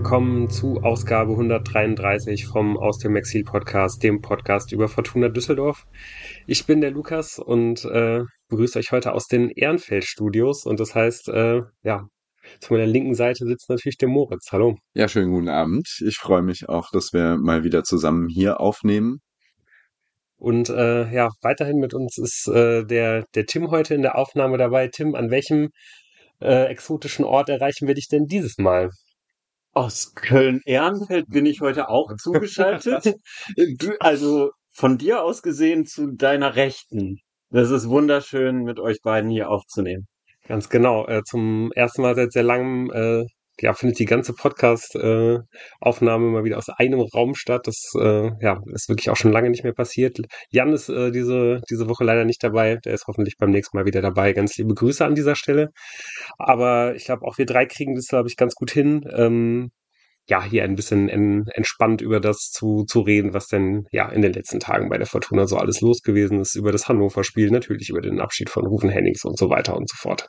willkommen zu Ausgabe 133 vom Aus dem Exil Podcast, dem Podcast über Fortuna Düsseldorf. Ich bin der Lukas und äh, begrüße euch heute aus den Ehrenfeld Studios und das heißt, äh, ja, zu meiner linken Seite sitzt natürlich der Moritz. Hallo. Ja, schönen guten Abend. Ich freue mich auch, dass wir mal wieder zusammen hier aufnehmen. Und äh, ja, weiterhin mit uns ist äh, der, der Tim heute in der Aufnahme dabei. Tim, an welchem äh, exotischen Ort erreichen wir dich denn dieses Mal? Aus Köln-Ehrenfeld bin ich heute auch zugeschaltet. also von dir aus gesehen zu deiner Rechten. Das ist wunderschön, mit euch beiden hier aufzunehmen. Ganz genau. Äh, zum ersten Mal seit sehr langem äh, ja, findet die ganze Podcast-Aufnahme äh, mal wieder aus einem Raum statt. Das äh, ja, ist wirklich auch schon lange nicht mehr passiert. Jan ist äh, diese, diese Woche leider nicht dabei. Der ist hoffentlich beim nächsten Mal wieder dabei. Ganz liebe Grüße an dieser Stelle. Aber ich glaube, auch wir drei kriegen das, glaube ich, ganz gut hin. Ähm, ja, hier ein bisschen en, entspannt über das zu, zu reden, was denn ja in den letzten Tagen bei der Fortuna so alles los gewesen ist, über das Hannover-Spiel, natürlich über den Abschied von Rufen Hennings und so weiter und so fort.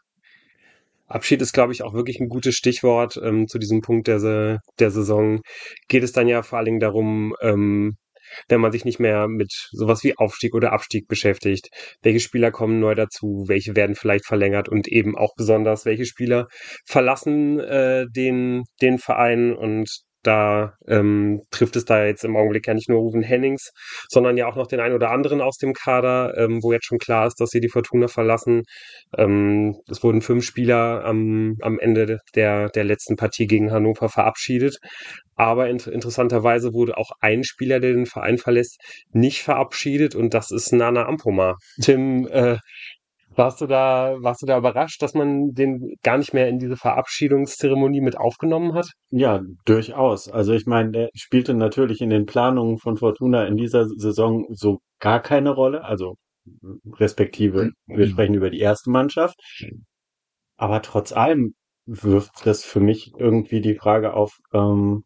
Abschied ist, glaube ich, auch wirklich ein gutes Stichwort ähm, zu diesem Punkt der, der Saison. Geht es dann ja vor allen Dingen darum, ähm, wenn man sich nicht mehr mit sowas wie Aufstieg oder Abstieg beschäftigt. Welche Spieler kommen neu dazu? Welche werden vielleicht verlängert? Und eben auch besonders, welche Spieler verlassen äh, den, den Verein? Und da ähm, trifft es da jetzt im Augenblick ja nicht nur Ruven Hennings, sondern ja auch noch den einen oder anderen aus dem Kader, ähm, wo jetzt schon klar ist, dass sie die Fortuna verlassen. Ähm, es wurden fünf Spieler am, am Ende der, der letzten Partie gegen Hannover verabschiedet. Aber in, interessanterweise wurde auch ein Spieler, der den Verein verlässt, nicht verabschiedet und das ist Nana Ampoma. Tim, äh, warst du da, warst du da überrascht, dass man den gar nicht mehr in diese Verabschiedungszeremonie mit aufgenommen hat? Ja, durchaus. Also ich meine, der spielte natürlich in den Planungen von Fortuna in dieser Saison so gar keine Rolle. Also respektive, wir sprechen über die erste Mannschaft. Aber trotz allem wirft das für mich irgendwie die Frage auf, ähm,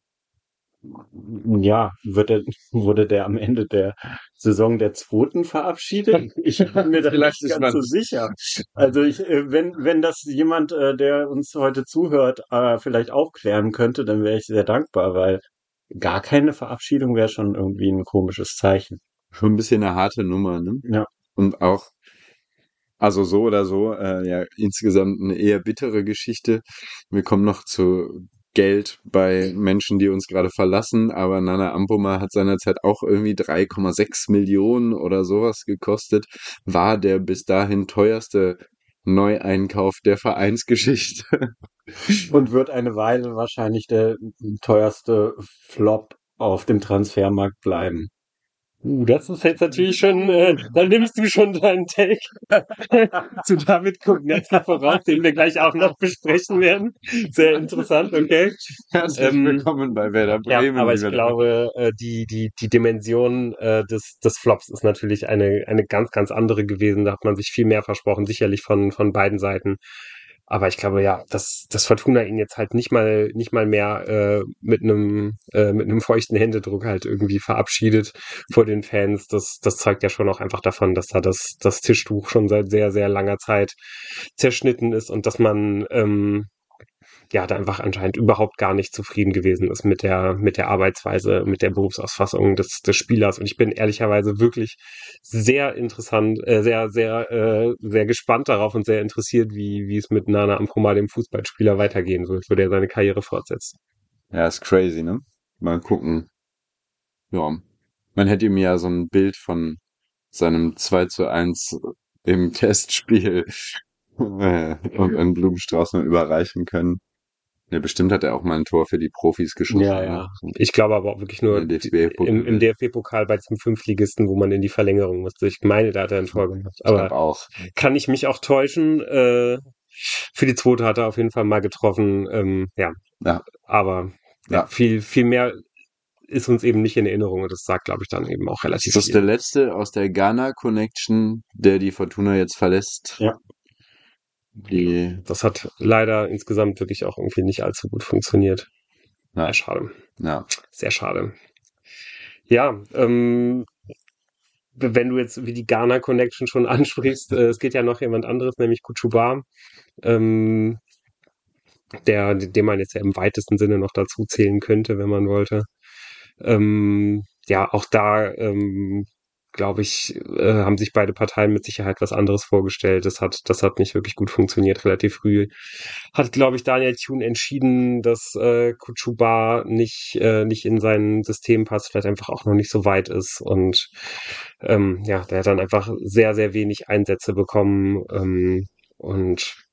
ja, wird der, wurde der am Ende der Saison der zweiten verabschiedet? Ich bin mir da nicht ganz so sicher. Also ich, äh, wenn, wenn das jemand, äh, der uns heute zuhört, äh, vielleicht aufklären könnte, dann wäre ich sehr dankbar, weil gar keine Verabschiedung wäre schon irgendwie ein komisches Zeichen. Schon ein bisschen eine harte Nummer, ne? Ja. Und auch, also so oder so, äh, ja, insgesamt eine eher bittere Geschichte. Wir kommen noch zu Geld bei Menschen, die uns gerade verlassen, aber Nana Ampoma hat seinerzeit auch irgendwie 3,6 Millionen oder sowas gekostet, war der bis dahin teuerste Neueinkauf der Vereinsgeschichte. Und wird eine Weile wahrscheinlich der teuerste Flop auf dem Transfermarkt bleiben. Uh, das ist jetzt natürlich schon, äh, dann nimmst du schon deinen Take zu David Kugnetzer voraus, den wir gleich auch noch besprechen werden. Sehr interessant, okay. Herzlich ähm, willkommen bei Werder Bremen. Ja, aber ich glaube, äh, die, die, die Dimension äh, des, des Flops ist natürlich eine, eine ganz, ganz andere gewesen. Da hat man sich viel mehr versprochen, sicherlich von, von beiden Seiten. Aber ich glaube ja, dass das Fortuna ihn jetzt halt nicht mal nicht mal mehr äh, mit einem äh, mit einem feuchten Händedruck halt irgendwie verabschiedet vor den Fans. Das das zeugt ja schon auch einfach davon, dass da das das Tischtuch schon seit sehr sehr langer Zeit zerschnitten ist und dass man ähm, ja, da einfach anscheinend überhaupt gar nicht zufrieden gewesen ist mit der, mit der Arbeitsweise, mit der Berufsausfassung des, des Spielers. Und ich bin ehrlicherweise wirklich sehr interessant, äh, sehr, sehr, äh, sehr gespannt darauf und sehr interessiert, wie, wie es mit Nana Amproma, dem Fußballspieler, weitergehen wird, wo der seine Karriere fortsetzt. Ja, ist crazy, ne? Mal gucken. Ja. Man hätte ihm ja so ein Bild von seinem 2 zu 1 im Testspiel äh, und einen Blumenstrauß noch überreichen können. Ja, bestimmt hat er auch mal ein Tor für die Profis geschossen. Ja, ja. Ne? Ich glaube aber auch wirklich nur im, im DFB-Pokal bei diesem Fünftligisten, wo man in die Verlängerung musste. Ich meine, da hat er ein Tor gemacht. Aber auch. kann ich mich auch täuschen? Äh, für die zweite hat er auf jeden Fall mal getroffen. Ähm, ja. ja. Aber ja. ja. viel, viel mehr ist uns eben nicht in Erinnerung und das sagt, glaube ich, dann eben auch relativ Das ist der letzte aus der Ghana Connection, der die Fortuna jetzt verlässt. Ja. Die, das hat leider insgesamt wirklich auch irgendwie nicht allzu gut funktioniert. Ja. Sehr schade. Ja. Sehr schade. Ja, ähm, wenn du jetzt wie die Ghana Connection schon ansprichst, äh, es geht ja noch jemand anderes, nämlich Kuchuba. Ähm, der, den man jetzt ja im weitesten Sinne noch dazu zählen könnte, wenn man wollte. Ähm, ja, auch da ähm, glaube ich, äh, haben sich beide Parteien mit Sicherheit was anderes vorgestellt. Das hat, das hat nicht wirklich gut funktioniert, relativ früh. Hat, glaube ich, Daniel Thune entschieden, dass äh, Kuchuba nicht, äh, nicht in sein System passt, vielleicht einfach auch noch nicht so weit ist. Und ähm, ja, der hat dann einfach sehr, sehr wenig Einsätze bekommen. Ähm, und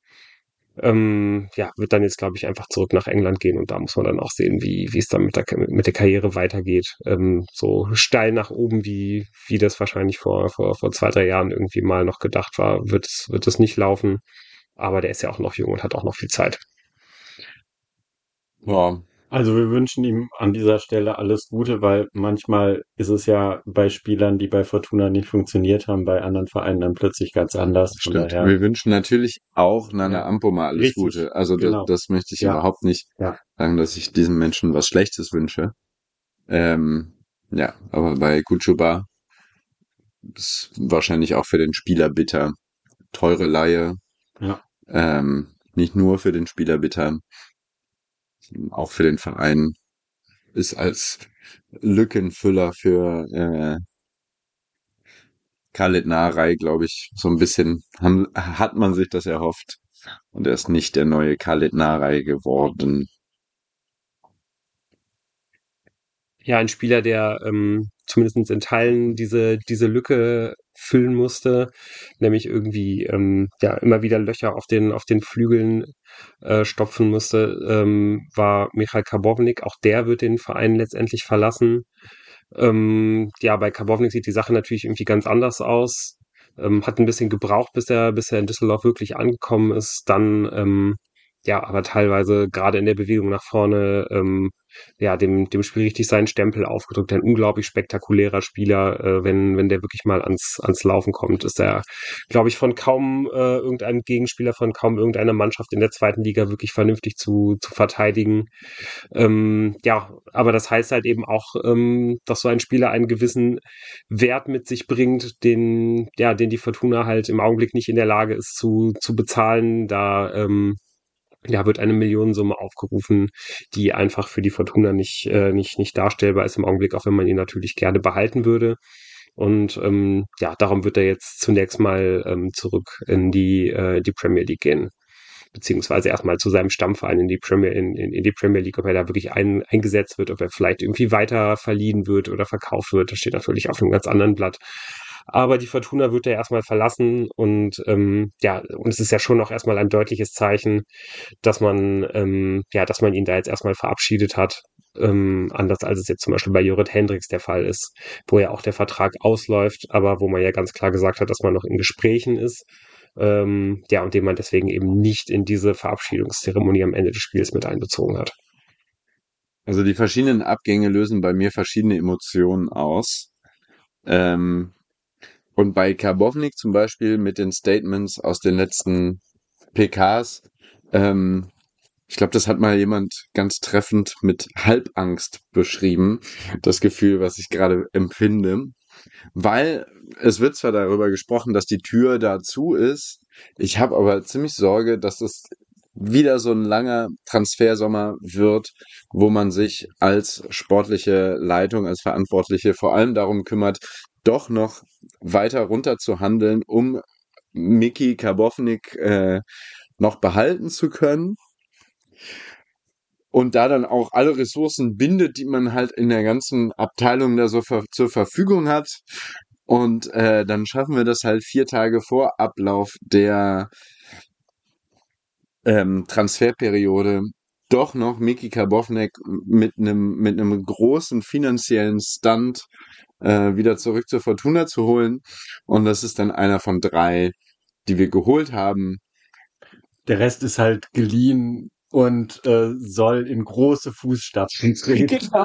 ähm, ja, wird dann jetzt, glaube ich, einfach zurück nach England gehen und da muss man dann auch sehen, wie, wie es dann mit der, mit der Karriere weitergeht. Ähm, so steil nach oben, wie, wie das wahrscheinlich vor, vor, vor zwei, drei Jahren irgendwie mal noch gedacht war, wird es, wird es nicht laufen. Aber der ist ja auch noch jung und hat auch noch viel Zeit. Ja, also wir wünschen ihm an dieser Stelle alles Gute, weil manchmal ist es ja bei Spielern, die bei Fortuna nicht funktioniert haben, bei anderen Vereinen dann plötzlich ganz anders. Stimmt. Wir wünschen natürlich auch Nana ja. Ampoma alles Richtig. Gute. Also genau. das, das, möchte ich ja. überhaupt nicht ja. sagen, dass ich diesem Menschen was Schlechtes wünsche. Ähm, ja, aber bei Kutschuba ist wahrscheinlich auch für den Spieler bitter. Teure Laie. Ja. Ähm, nicht nur für den Spieler bitter auch für den Verein ist als Lückenfüller für äh, Khaled Narei, glaube ich, so ein bisschen haben, hat man sich das erhofft. Und er ist nicht der neue Khaled Narei geworden. Ja, ein Spieler, der ähm, zumindest in Teilen diese, diese Lücke füllen musste, nämlich irgendwie ähm, ja immer wieder Löcher auf den auf den Flügeln äh, stopfen musste, ähm, war Michael Karbovnik. Auch der wird den Verein letztendlich verlassen. Ähm, ja, bei Karbovnik sieht die Sache natürlich irgendwie ganz anders aus. Ähm, hat ein bisschen gebraucht, bis er bis er in Düsseldorf wirklich angekommen ist. Dann ähm, ja, aber teilweise gerade in der Bewegung nach vorne ähm, ja, dem, dem Spiel richtig seinen Stempel aufgedrückt. Ein unglaublich spektakulärer Spieler, äh, wenn, wenn der wirklich mal ans, ans Laufen kommt, ist er, glaube ich, von kaum äh, irgendeinem Gegenspieler, von kaum irgendeiner Mannschaft in der zweiten Liga wirklich vernünftig zu, zu verteidigen. Ähm, ja, aber das heißt halt eben auch, ähm, dass so ein Spieler einen gewissen Wert mit sich bringt, den, ja, den die Fortuna halt im Augenblick nicht in der Lage ist zu, zu bezahlen. Da ähm, ja, wird eine Millionensumme aufgerufen, die einfach für die Fortuna nicht, äh, nicht, nicht darstellbar ist im Augenblick, auch wenn man ihn natürlich gerne behalten würde. Und ähm, ja, darum wird er jetzt zunächst mal ähm, zurück in die, äh, die Premier League gehen. Beziehungsweise erstmal zu seinem Stammverein in die Premier, in, in, in die Premier League, ob er da wirklich ein, eingesetzt wird, ob er vielleicht irgendwie weiter verliehen wird oder verkauft wird. Das steht natürlich auf einem ganz anderen Blatt. Aber die Fortuna wird er erstmal verlassen und ähm, ja, und es ist ja schon noch erstmal ein deutliches Zeichen, dass man, ähm, ja, dass man ihn da jetzt erstmal verabschiedet hat. Ähm, anders als es jetzt zum Beispiel bei Jorrit Hendricks der Fall ist, wo ja auch der Vertrag ausläuft, aber wo man ja ganz klar gesagt hat, dass man noch in Gesprächen ist. Ähm, ja, und den man deswegen eben nicht in diese Verabschiedungszeremonie am Ende des Spiels mit einbezogen hat. Also die verschiedenen Abgänge lösen bei mir verschiedene Emotionen aus. Ähm, und bei Karbovnik zum Beispiel mit den Statements aus den letzten PKs, ähm, ich glaube, das hat mal jemand ganz treffend mit Halbangst beschrieben, das Gefühl, was ich gerade empfinde. Weil es wird zwar darüber gesprochen, dass die Tür dazu ist, ich habe aber ziemlich Sorge, dass es wieder so ein langer Transfersommer wird, wo man sich als sportliche Leitung, als Verantwortliche vor allem darum kümmert, doch noch weiter runter zu handeln, um Miki Karbovnik äh, noch behalten zu können. Und da dann auch alle Ressourcen bindet, die man halt in der ganzen Abteilung da so ver zur Verfügung hat. Und äh, dann schaffen wir das halt vier Tage vor Ablauf der ähm, Transferperiode doch noch Miki Karbovnik mit einem mit einem großen finanziellen Stunt äh, wieder zurück zur Fortuna zu holen. Und das ist dann einer von drei, die wir geholt haben. Der Rest ist halt geliehen und äh, soll in große Fußstapfen treten.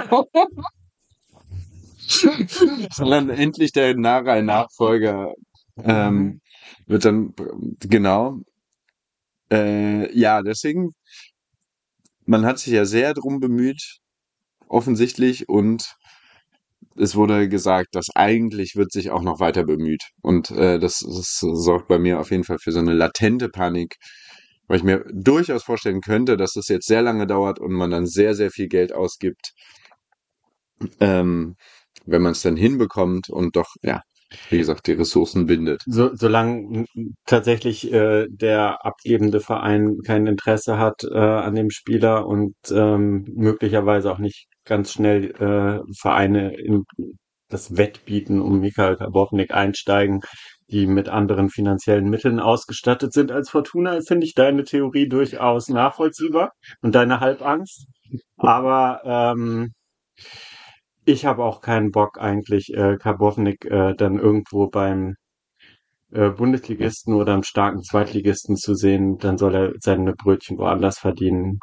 Genau. Sondern endlich der Narei-Nachfolger ähm, wird dann, genau. Äh, ja, deswegen, man hat sich ja sehr drum bemüht, offensichtlich, und es wurde gesagt, dass eigentlich wird sich auch noch weiter bemüht. Und äh, das, das sorgt bei mir auf jeden Fall für so eine latente Panik, Weil ich mir durchaus vorstellen könnte, dass das jetzt sehr lange dauert und man dann sehr, sehr viel Geld ausgibt, ähm, wenn man es dann hinbekommt und doch, ja, wie gesagt, die Ressourcen bindet. So, solange tatsächlich äh, der abgebende Verein kein Interesse hat äh, an dem Spieler und ähm, möglicherweise auch nicht ganz schnell äh, Vereine in das Wettbieten um Mikhail Karbovnik einsteigen, die mit anderen finanziellen Mitteln ausgestattet sind als Fortuna, finde ich deine Theorie durchaus nachvollziehbar und deine Halbangst. Aber ähm, ich habe auch keinen Bock eigentlich, äh, Karbovnik äh, dann irgendwo beim äh, Bundesligisten oder einem starken Zweitligisten zu sehen. Dann soll er seine Brötchen woanders verdienen.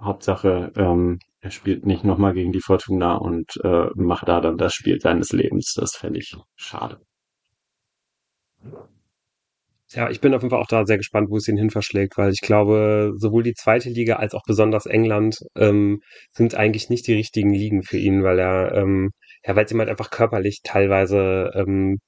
Hauptsache, ähm, er spielt nicht nochmal gegen die Fortuna und äh, macht da dann das Spiel seines Lebens. Das fände ich schade. Ja, ich bin auf jeden Fall auch da sehr gespannt, wo es ihn hin verschlägt, weil ich glaube, sowohl die zweite Liga als auch besonders England ähm, sind eigentlich nicht die richtigen Ligen für ihn, weil er, ähm, ja, weil es ihm halt einfach körperlich teilweise ähm,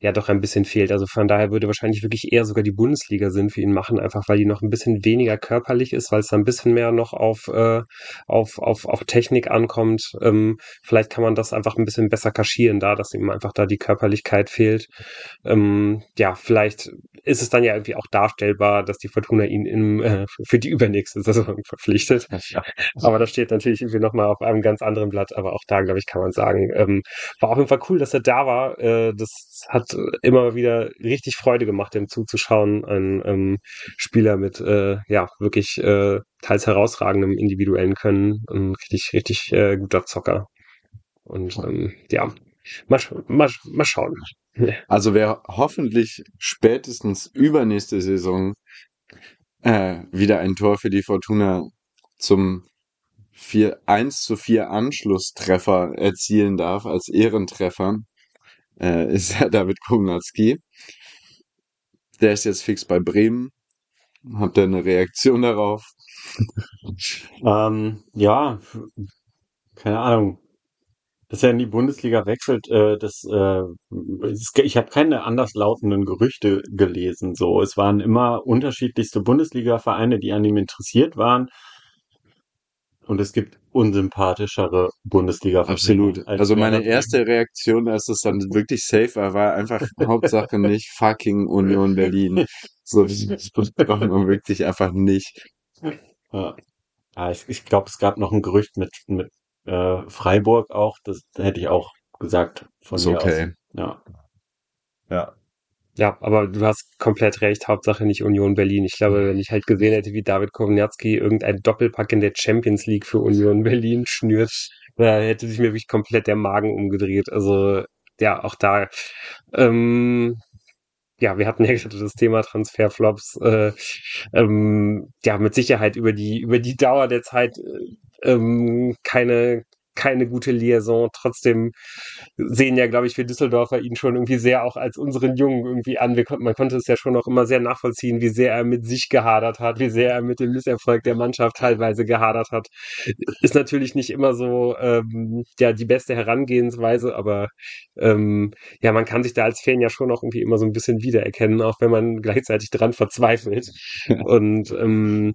ja doch ein bisschen fehlt. Also von daher würde wahrscheinlich wirklich eher sogar die Bundesliga Sinn für ihn machen, einfach weil die noch ein bisschen weniger körperlich ist, weil es da ein bisschen mehr noch auf, äh, auf, auf, auf Technik ankommt. Ähm, vielleicht kann man das einfach ein bisschen besser kaschieren, da, dass ihm einfach da die Körperlichkeit fehlt. Ähm, ja, vielleicht ist es dann ja irgendwie auch darstellbar, dass die Fortuna ihn im, äh, für die übernächste Saison verpflichtet. Ja. Aber das steht natürlich irgendwie nochmal auf einem ganz anderen Blatt. Aber auch da, glaube ich, kann man sagen, ähm, war auf jeden Fall cool, dass er da war. Äh, das hat hat immer wieder richtig Freude gemacht, dem zuzuschauen. Ein ähm, Spieler mit äh, ja wirklich äh, teils herausragendem individuellen Können, ein richtig, richtig äh, guter Zocker. Und ähm, ja, mal, mal, mal schauen. Also wer hoffentlich spätestens übernächste Saison äh, wieder ein Tor für die Fortuna zum 4, 1 zu 4 Anschlusstreffer erzielen darf als Ehrentreffer, äh, ist ja David Kognatski. Der ist jetzt fix bei Bremen. Habt ihr eine Reaktion darauf? ähm, ja, keine Ahnung. Dass er in die Bundesliga wechselt, äh, das, äh, ich habe keine anderslautenden Gerüchte gelesen. So, es waren immer unterschiedlichste Bundesliga-Vereine, die an ihm interessiert waren. Und es gibt unsympathischere bundesliga Absolut. Also meine erste Reaktion, als es dann wirklich safe war, war einfach Hauptsache nicht fucking Union Berlin. So, das braucht man wirklich einfach nicht. Ja. ja ich, ich glaube, es gab noch ein Gerücht mit, mit äh, Freiburg auch. Das hätte ich auch gesagt von Ist mir okay. Aus. Ja. Ja. Ja, aber du hast komplett recht. Hauptsache nicht Union Berlin. Ich glaube, wenn ich halt gesehen hätte, wie David Kowalski irgendein Doppelpack in der Champions League für Union Berlin schnürt, da hätte sich mir wirklich komplett der Magen umgedreht. Also, ja, auch da, ähm, ja, wir hatten ja gerade das Thema Transferflops, äh, ähm, ja, mit Sicherheit über die, über die Dauer der Zeit, äh, ähm, keine, keine gute Liaison. Trotzdem sehen ja, glaube ich, wir Düsseldorfer ihn schon irgendwie sehr auch als unseren Jungen irgendwie an. Wir, man konnte es ja schon auch immer sehr nachvollziehen, wie sehr er mit sich gehadert hat, wie sehr er mit dem Misserfolg der Mannschaft teilweise gehadert hat. Ist natürlich nicht immer so ähm, ja die beste Herangehensweise, aber ähm, ja, man kann sich da als Fan ja schon auch irgendwie immer so ein bisschen wiedererkennen, auch wenn man gleichzeitig dran verzweifelt. Und ähm,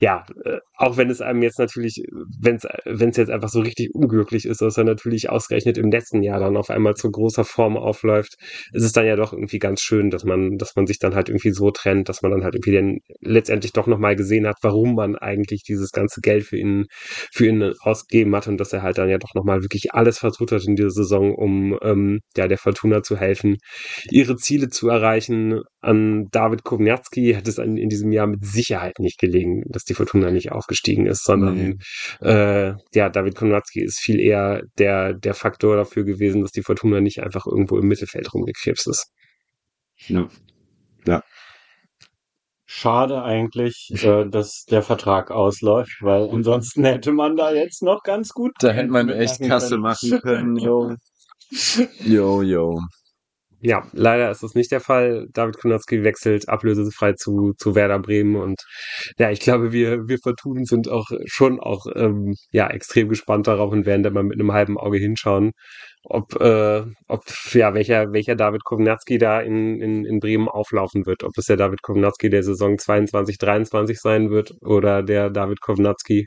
ja, äh, auch wenn es einem jetzt natürlich, wenn es wenn es jetzt einfach so richtig unglücklich ist, dass er natürlich ausgerechnet im letzten Jahr dann auf einmal zu großer Form aufläuft, ist es dann ja doch irgendwie ganz schön, dass man, dass man sich dann halt irgendwie so trennt, dass man dann halt irgendwie dann letztendlich doch nochmal gesehen hat, warum man eigentlich dieses ganze Geld für ihn, für ihn ausgegeben hat und dass er halt dann ja doch nochmal wirklich alles vertut hat in dieser Saison, um ähm, ja der Fortuna zu helfen, ihre Ziele zu erreichen. An David Kowniatski hat es in diesem Jahr mit Sicherheit nicht gelegen, dass die Fortuna nicht aufgestiegen ist, sondern nee. äh, ja, David Kowniatski ist viel eher der, der Faktor dafür gewesen, dass die Fortuna nicht einfach irgendwo im Mittelfeld rumgekrebst ist. Ja. ja. Schade eigentlich, äh, dass der Vertrag ausläuft, weil ansonsten hätte man da jetzt noch ganz gut. Da hätte man echt Kasse machen können, jo. Jo, jo. Ja, leider ist das nicht der Fall. David Konatski wechselt ablösefrei zu, zu Werder Bremen und ja, ich glaube, wir, wir Fortunen sind auch schon auch ähm, ja extrem gespannt darauf und werden da mal mit einem halben Auge hinschauen, ob, äh, ob ja, welcher, welcher David Kovnatski da in, in, in Bremen auflaufen wird. Ob es der David Kovnatski der Saison 22, 23 sein wird oder der David Kovnatski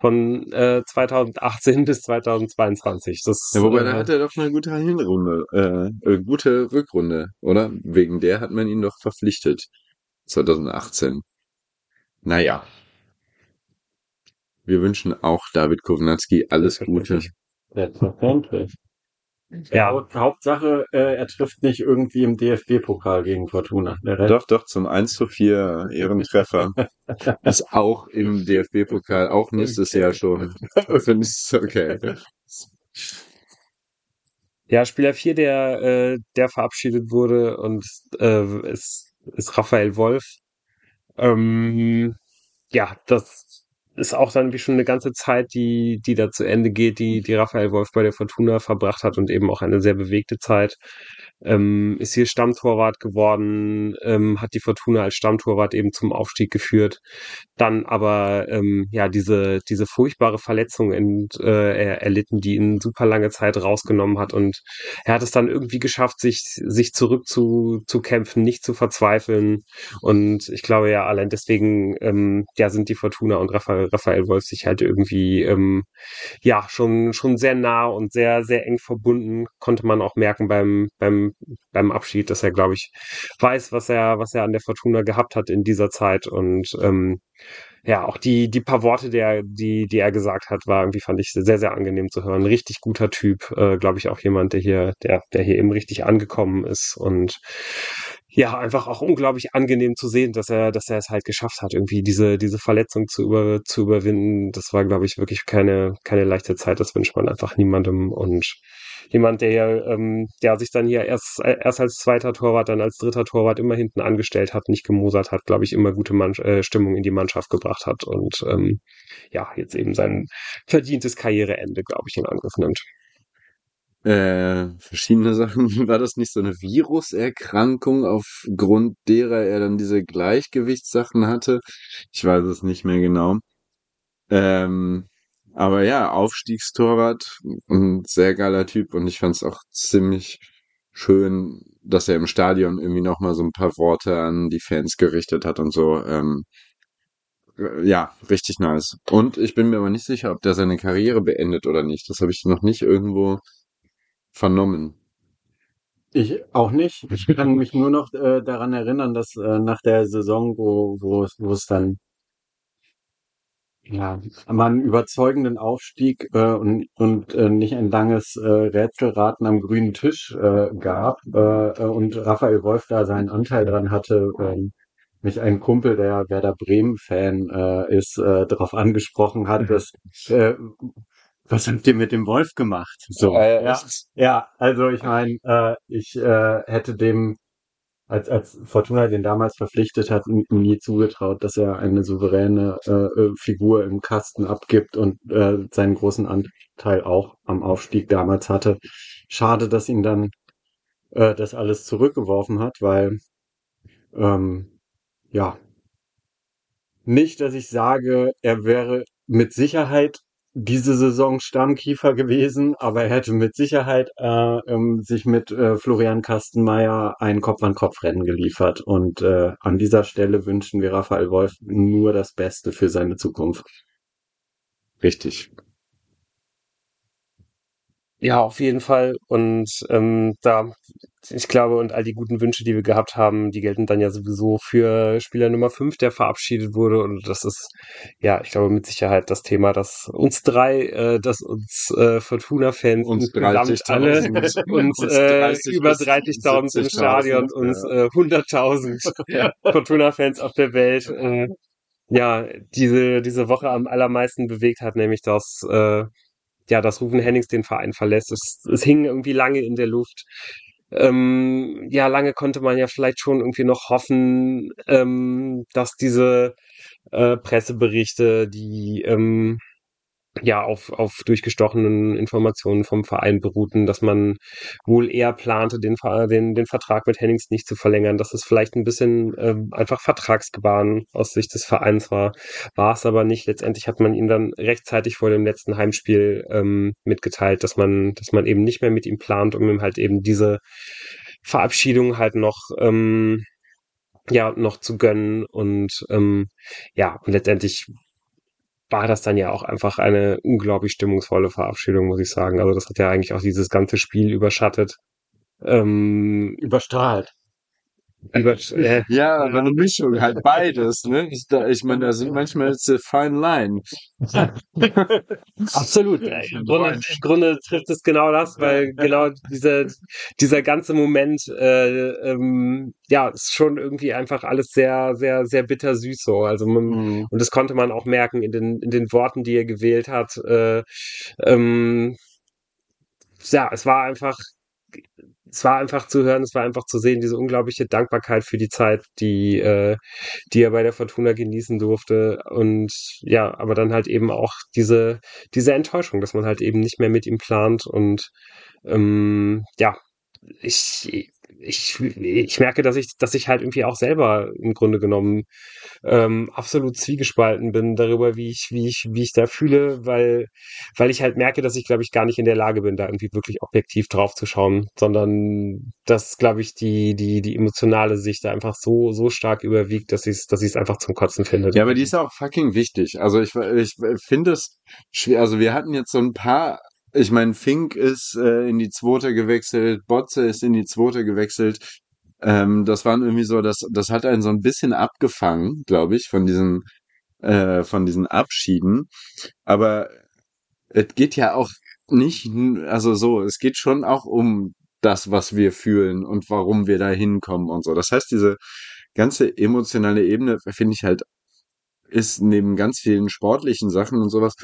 von äh, 2018 bis 2022. Das, Ja, wobei, äh, da hat er doch eine gute Hinrunde, äh, äh, gute Rückrunde, oder? Wegen der hat man ihn doch verpflichtet. 2018. Naja. Wir wünschen auch David Kovnatski alles Gute. Selbstverständlich. Ja. Haupt- Hauptsache, äh, er trifft nicht irgendwie im DFB-Pokal gegen Fortuna. Doch, doch, zum 1 zu 4 Ehrentreffer. Ist auch im DFB-Pokal, auch nächstes Jahr schon. Finde ich okay. Ja, Spieler 4, der, äh, der verabschiedet wurde und äh, ist, ist Raphael Wolf. Ähm, ja, das ist auch dann wie schon eine ganze Zeit, die, die da zu Ende geht, die, die Raphael Wolf bei der Fortuna verbracht hat und eben auch eine sehr bewegte Zeit. Ähm, ist hier Stammtorwart geworden, ähm, hat die Fortuna als Stammtorwart eben zum Aufstieg geführt. Dann aber ähm, ja diese diese furchtbare Verletzung ent, äh, er, erlitten, die ihn super lange Zeit rausgenommen hat und er hat es dann irgendwie geschafft, sich sich zurück zu, zu kämpfen, nicht zu verzweifeln und ich glaube ja allein deswegen ähm, ja sind die Fortuna und Raphael, Raphael Wolf sich halt irgendwie ähm, ja schon schon sehr nah und sehr sehr eng verbunden konnte man auch merken beim beim beim Abschied, dass er glaube ich weiß, was er was er an der Fortuna gehabt hat in dieser Zeit und ähm, ja, auch die, die paar Worte, der, die, die er gesagt hat, war irgendwie, fand ich sehr, sehr angenehm zu hören. Richtig guter Typ, äh, glaube ich, auch jemand, der hier, der, der hier eben richtig angekommen ist und ja, einfach auch unglaublich angenehm zu sehen, dass er, dass er es halt geschafft hat, irgendwie diese, diese Verletzung zu über, zu überwinden. Das war, glaube ich, wirklich keine, keine leichte Zeit. Das wünscht man einfach niemandem und jemand, der, ähm, der sich dann hier erst, erst als zweiter Torwart, dann als dritter Torwart immer hinten angestellt hat, nicht gemosert hat, glaube ich, immer gute Mann äh, Stimmung in die Mannschaft gebracht hat und ähm, ja, jetzt eben sein verdientes Karriereende, glaube ich, in Angriff nimmt. Äh, verschiedene Sachen. War das nicht so eine Viruserkrankung, aufgrund derer er dann diese Gleichgewichtssachen hatte? Ich weiß es nicht mehr genau. Ähm, aber ja, Aufstiegstorwart, ein sehr geiler Typ und ich fand es auch ziemlich schön, dass er im Stadion irgendwie nochmal so ein paar Worte an die Fans gerichtet hat und so. Ähm, äh, ja, richtig nice. Und ich bin mir aber nicht sicher, ob der seine Karriere beendet oder nicht. Das habe ich noch nicht irgendwo vernommen. Ich auch nicht. Ich kann mich nur noch äh, daran erinnern, dass äh, nach der Saison, wo, wo, es- wo es dann ja, mal einen überzeugenden Aufstieg äh, und, und äh, nicht ein langes äh, Rätselraten am grünen Tisch äh, gab äh, äh, und Raphael Wolf da seinen Anteil dran hatte, ähm, mich ein Kumpel, der Werder Bremen-Fan äh, ist, äh, darauf angesprochen hat, dass äh, was habt ihr mit dem Wolf gemacht? So, Äh, ja, ja, also ich meine, äh, ich äh, hätte dem, als, als Fortuna den damals verpflichtet hat, nie zugetraut, dass er eine souveräne äh, äh, Figur im Kasten abgibt und äh, seinen großen Anteil auch am Aufstieg damals hatte. Schade, dass ihn dann äh, das alles zurückgeworfen hat, weil ähm, ja, nicht, dass ich sage, er wäre mit Sicherheit diese Saison Stammkiefer gewesen, aber er hätte mit Sicherheit äh, ähm, sich mit äh, Florian Kastenmeier ein Kopf-an-Kopf-Rennen geliefert. Und äh, an dieser Stelle wünschen wir Raphael Wolf nur das Beste für seine Zukunft. Richtig. Ja, auf jeden Fall. Und ähm, da, ich glaube, und all die guten Wünsche, die wir gehabt haben, die gelten dann ja sowieso für Spieler Nummer 5, der verabschiedet wurde. Und das ist, ja, ich glaube, mit Sicherheit das Thema, dass uns drei, äh, dass uns äh, Fortuna-Fans Uns insgesamt 30.000. alle Uns äh, 30 über bis 30.000 im 70.000, Stadion, uns äh, 100.000 Fortuna-Fans auf der Welt, äh, ja, diese, diese Woche am allermeisten bewegt hat, nämlich dass, äh, ja, dass Rufen Hennings den Verein verlässt. Es, es hing irgendwie lange in der Luft. Ähm, ja, lange konnte man ja vielleicht schon irgendwie noch hoffen, ähm, dass diese äh, Presseberichte, die ähm, ja auf, auf durchgestochenen Informationen vom Verein beruhten, dass man wohl eher plante, den, den, den Vertrag mit Hennings nicht zu verlängern, dass es vielleicht ein bisschen äh, einfach Vertragsgebaren aus Sicht des Vereins war, war es aber nicht. Letztendlich hat man ihm dann rechtzeitig vor dem letzten Heimspiel ähm, mitgeteilt, dass man, dass man eben nicht mehr mit ihm plant, um ihm halt eben diese Verabschiedung halt noch ähm, ja noch zu gönnen und ähm, ja und letztendlich war das dann ja auch einfach eine unglaublich stimmungsvolle Verabschiedung, muss ich sagen. Also das hat ja eigentlich auch dieses ganze Spiel überschattet. Ähm, Überstrahlt. Über, äh, ja, aber eine Mischung, halt beides, ne? Ich, da, ich meine, da sind manchmal jetzt eine fine line. Absolut. Im Grunde, Im Grunde trifft es genau das, weil genau dieser, dieser ganze Moment, äh, ähm, ja, ist schon irgendwie einfach alles sehr, sehr, sehr bittersüß so. Also man, mhm. und das konnte man auch merken in den, in den Worten, die er gewählt hat. Äh, ähm, ja, es war einfach es war einfach zu hören, es war einfach zu sehen, diese unglaubliche Dankbarkeit für die Zeit, die, äh, die er bei der Fortuna genießen durfte. Und ja, aber dann halt eben auch diese, diese Enttäuschung, dass man halt eben nicht mehr mit ihm plant. Und ähm, ja, ich, ich, ich merke, dass ich, dass ich halt irgendwie auch selber im Grunde genommen ähm, absolut zwiegespalten bin darüber, wie ich, wie ich, wie ich da fühle, weil, weil ich halt merke, dass ich, glaube ich, gar nicht in der Lage bin, da irgendwie wirklich objektiv drauf zu schauen, sondern dass, glaube ich, die, die, die emotionale Sicht da einfach so, so stark überwiegt, dass ich es, dass ich es einfach zum Kotzen finde. Ja, aber die ist auch fucking wichtig. Also ich, ich finde es schwer. Also wir hatten jetzt so ein paar ich meine, Fink ist äh, in die zweite gewechselt, Botze ist in die zweite gewechselt. Ähm, das waren irgendwie so, das, das hat einen so ein bisschen abgefangen, glaube ich, von diesen, äh, von diesen Abschieden. Aber es geht ja auch nicht, also so, es geht schon auch um das, was wir fühlen und warum wir da hinkommen und so. Das heißt, diese ganze emotionale Ebene finde ich halt ist neben ganz vielen sportlichen Sachen und sowas